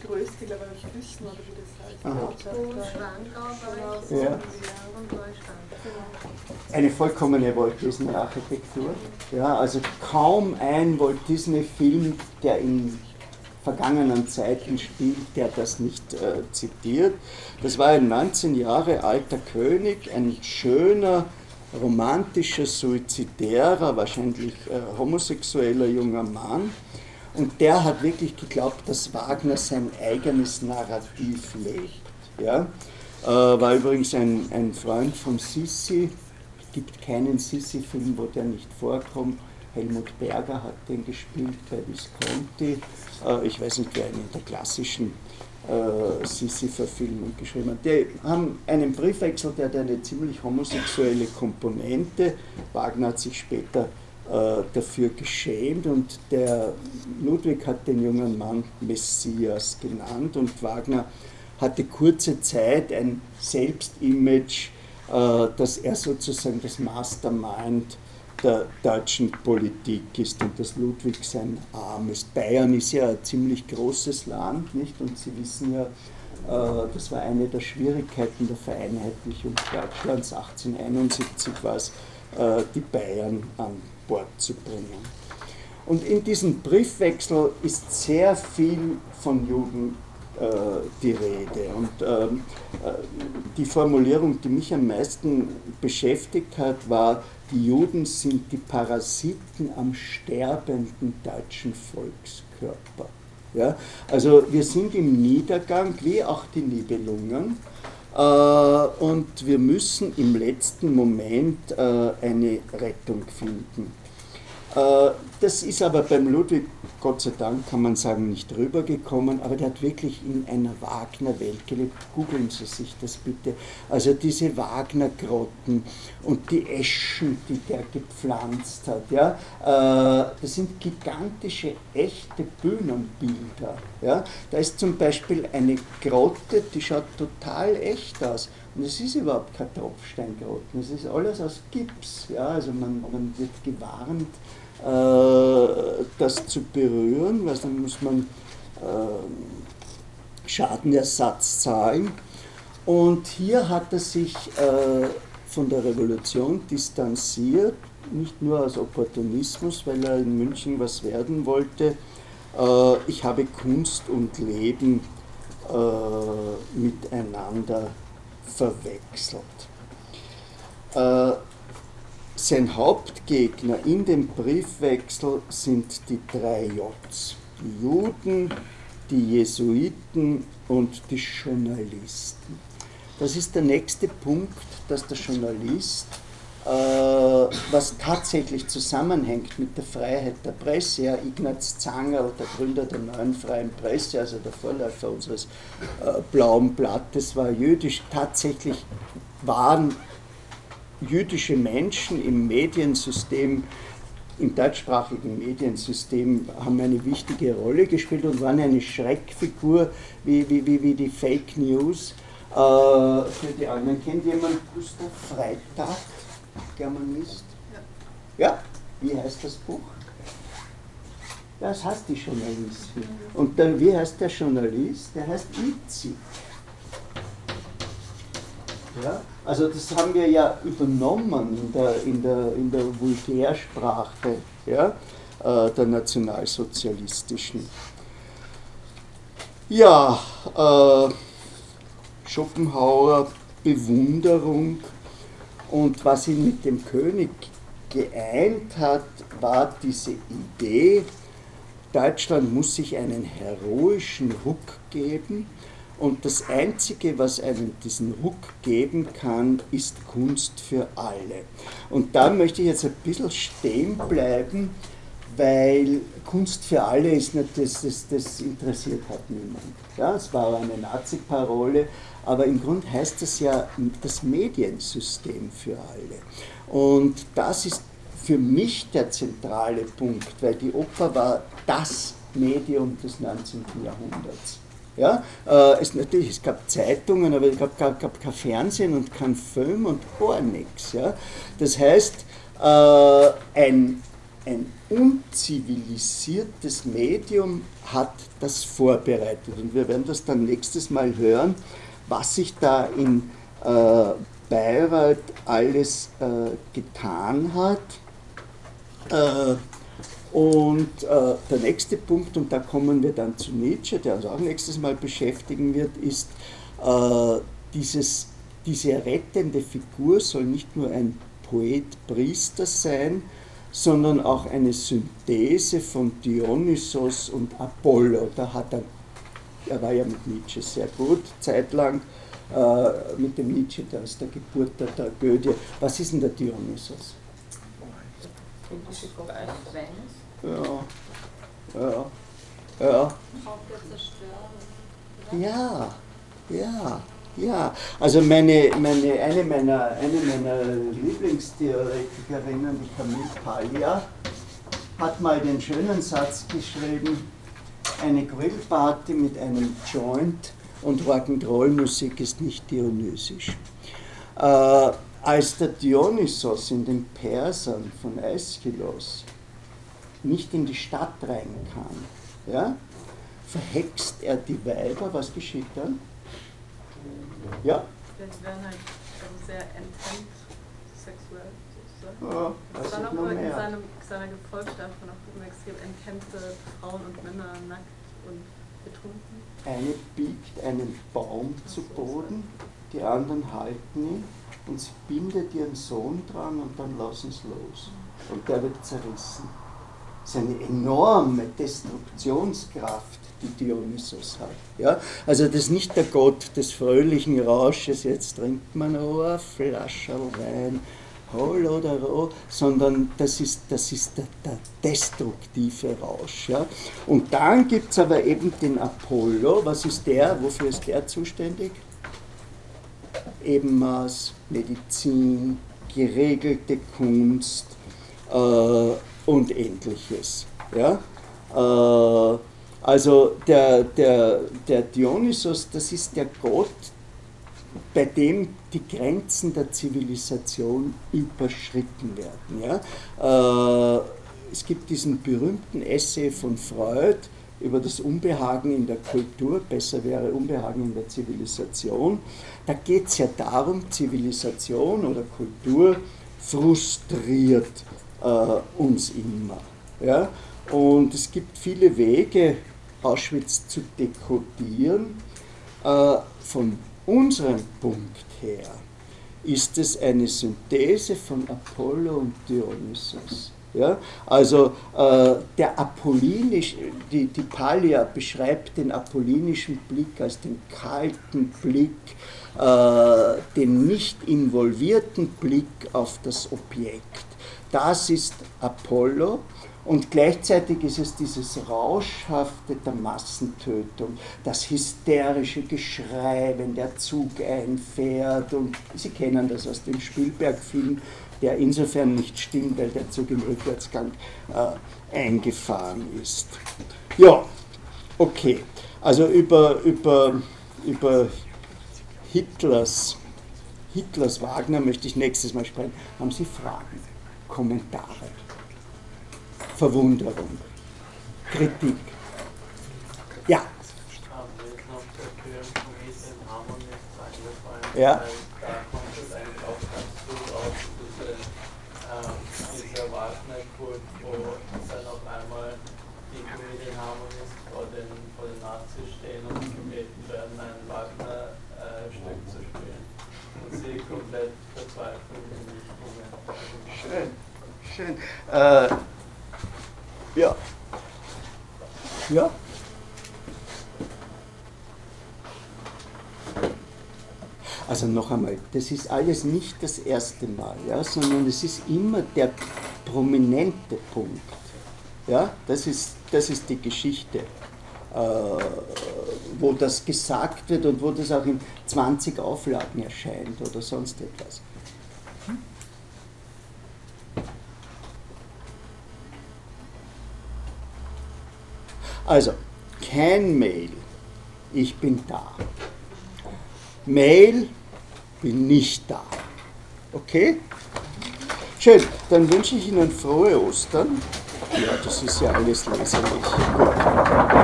Das größte, glaube ich, Füssen oder wie das heißt. Ja. ja eine vollkommene Walt Disney-Architektur. Ja, also kaum ein Walt Disney-Film, der in vergangenen Zeiten spielt, der das nicht äh, zitiert. Das war ein 19 Jahre alter König, ein schöner, romantischer, suizidärer, wahrscheinlich äh, homosexueller junger Mann. Und der hat wirklich geglaubt, dass Wagner sein eigenes Narrativ lebt. Ja? Äh, war übrigens ein, ein Freund von Sissi, gibt keinen Sissi-Film, wo der nicht vorkommt. Helmut Berger hat den gespielt bei Visconti. Äh, ich weiß nicht, wer einen der klassischen äh, Sissi-Verfilmung geschrieben hat. Die haben einen Briefwechsel, der hat eine ziemlich homosexuelle Komponente. Wagner hat sich später äh, dafür geschämt und der Ludwig hat den jungen Mann Messias genannt und Wagner hatte kurze Zeit ein Selbstimage, äh, dass er sozusagen das Mastermind der deutschen Politik ist und dass Ludwig sein Arm ist. Bayern ist ja ein ziemlich großes Land, nicht? Und Sie wissen ja, äh, das war eine der Schwierigkeiten der Vereinheitlichung Deutschlands. 1871 war es, äh, die Bayern an Bord zu bringen. Und in diesem Briefwechsel ist sehr viel von Juden äh, die Rede. Und ähm, die Formulierung, die mich am meisten beschäftigt hat, war, die Juden sind die Parasiten am sterbenden deutschen Volkskörper. Ja? Also wir sind im Niedergang, wie auch die Nibelungen. Äh, und wir müssen im letzten Moment äh, eine Rettung finden. Äh, das ist aber beim Ludwig, Gott sei Dank, kann man sagen, nicht rübergekommen, aber der hat wirklich in einer Wagner-Welt gelebt. Googeln Sie sich das bitte. Also diese Wagner-Grotten und die Eschen, die der gepflanzt hat, ja, äh, das sind gigantische, echte Bühnenbilder. Ja. Da ist zum Beispiel eine Grotte, die schaut total echt aus. Und es ist überhaupt kein Tropfsteingrotten, es ist alles aus Gips. Ja. Also man, man wird gewarnt, das zu berühren, weil dann muss man äh, Schadenersatz zahlen. Und hier hat er sich äh, von der Revolution distanziert, nicht nur aus Opportunismus, weil er in München was werden wollte. Ich habe Kunst und Leben miteinander verwechselt. Sein Hauptgegner in dem Briefwechsel sind die drei Js. Die Juden, die Jesuiten und die Journalisten. Das ist der nächste Punkt, dass der Journalist, äh, was tatsächlich zusammenhängt mit der Freiheit der Presse, ja, Ignaz Zanger, der Gründer der neuen freien Presse, also der Vorläufer unseres äh, blauen Blattes, war jüdisch. Tatsächlich waren jüdische Menschen im Mediensystem, im deutschsprachigen Mediensystem, haben eine wichtige Rolle gespielt und waren eine Schreckfigur wie, wie, wie, wie die Fake News. Äh, für die anderen kennt jemand Gustav Freitag, Germanist? Ja. Wie heißt das Buch? Das heißt die Journalistin. Und dann, wie heißt der Journalist? Der heißt Itzi. Ja? Also das haben wir ja übernommen in der, in der, in der Vulgärsprache ja, äh, der nationalsozialistischen. Ja, äh, Schopenhauer Bewunderung und was ihn mit dem König geeint hat, war diese Idee, Deutschland muss sich einen heroischen Ruck geben und das Einzige, was einem diesen Ruck geben kann, ist Kunst für alle. Und da möchte ich jetzt ein bisschen stehen bleiben, weil Kunst für alle ist nicht, das, das, das interessiert hat niemand. Ja, es war eine Nazi-Parole, aber im Grunde heißt das ja das Mediensystem für alle. Und das ist für mich der zentrale Punkt, weil die Oper war das Medium des 19. Jahrhunderts. Ja, äh, es, natürlich, es gab Zeitungen, aber es gab, gab, gab kein Fernsehen und kein Film und gar nichts. Ja. Das heißt, äh, ein, ein unzivilisiertes Medium hat das vorbereitet. Und wir werden das dann nächstes Mal hören, was sich da in äh, Bayreuth alles äh, getan hat. Und äh, der nächste Punkt, und da kommen wir dann zu Nietzsche, der uns auch nächstes Mal beschäftigen wird, ist, äh, dieses, diese rettende Figur soll nicht nur ein Poet-Priester sein, sondern auch eine Synthese von Dionysos und Apollo. Da hat er, er war ja mit Nietzsche sehr gut, zeitlang, äh, mit dem Nietzsche der aus der Geburt der Tragödie. Was ist denn der Dionysos? Ja. Ja. Ja. Ja. Ja. Ja, also meine, meine, eine, meiner, eine meiner Lieblingstheoretikerinnen, die Camille Paglia, hat mal den schönen Satz geschrieben, eine Grillparty mit einem Joint und Rock'n'Roll-Musik ist nicht dionysisch. Äh, als der Dionysos in den Persern von Aeschylus nicht in die Stadt rein kann, ja, verhext er die Weiber, was geschieht dann? Ja? Die werden halt sehr enthemmt sexuell sozusagen. Ja, Das war noch mal in seinem, seiner Gefolgschaft von auch immer extrem enthemmte Frauen und Männer nackt und betrunken. Eine biegt einen Baum zu Boden, die anderen halten ihn und sie bindet ihren Sohn dran und dann lassen sie los. Und der wird zerrissen. Das ist eine enorme Destruktionskraft, die Dionysos hat. Ja? Also das ist nicht der Gott des fröhlichen Rausches, jetzt trinkt man noch eine Flasche Wein, Hol oder Roh, sondern das ist, das ist der, der destruktive Rausch. Ja? Und dann gibt es aber eben den Apollo. Was ist der? Wofür ist der zuständig? Ebenmaß, Medizin, geregelte Kunst äh, und ähnliches. Ja? Äh, also der, der, der Dionysos, das ist der Gott, bei dem die Grenzen der Zivilisation überschritten werden. Ja? Äh, es gibt diesen berühmten Essay von Freud über das Unbehagen in der Kultur, besser wäre Unbehagen in der Zivilisation. Da geht es ja darum, Zivilisation oder Kultur frustriert äh, uns immer. Ja? Und es gibt viele Wege, Auschwitz zu dekodieren. Äh, von unserem Punkt her ist es eine Synthese von Apollo und Dionysos. Ja? Also äh, der apollinisch, die, die Palia beschreibt den apollinischen Blick als den kalten Blick, äh, den nicht involvierten Blick auf das Objekt. Das ist Apollo und gleichzeitig ist es dieses Rauschhafte der Massentötung, das hysterische Geschrei, wenn der Zug einfährt. Und Sie kennen das aus dem Spielberg-Film, der insofern nicht stimmt, weil der Zug im Rückwärtsgang äh, eingefahren ist. Ja, okay. Also über, über, über Hitlers, Hitlers Wagner möchte ich nächstes Mal sprechen. Haben Sie Fragen, Kommentare? Verwunderung, Kritik. Ja, Mir ist noch der Film Prometheus in Harmony eingefallen, Ja. weil da kommt es eigentlich auch ganz gut aus, diese, ähm, dieser Wagner-Kult, wo dann auf einmal die Comedian Harmonies vor den, vor den Nazis stehen und gebeten werden, ein Wagner-Stück zu spielen. Und sie komplett verzweifeln in die Moment. schön, schön. Äh, ja. Ja. Also noch einmal, das ist alles nicht das erste Mal, ja, sondern es ist immer der prominente Punkt. Ja, das ist, das ist die Geschichte, äh, wo das gesagt wird und wo das auch in 20 Auflagen erscheint oder sonst etwas. Also, kein Mail, ich bin da. Mail, bin nicht da. Okay? Schön, dann wünsche ich Ihnen frohe Ostern. Ja, das ist ja alles leserlich. Gut.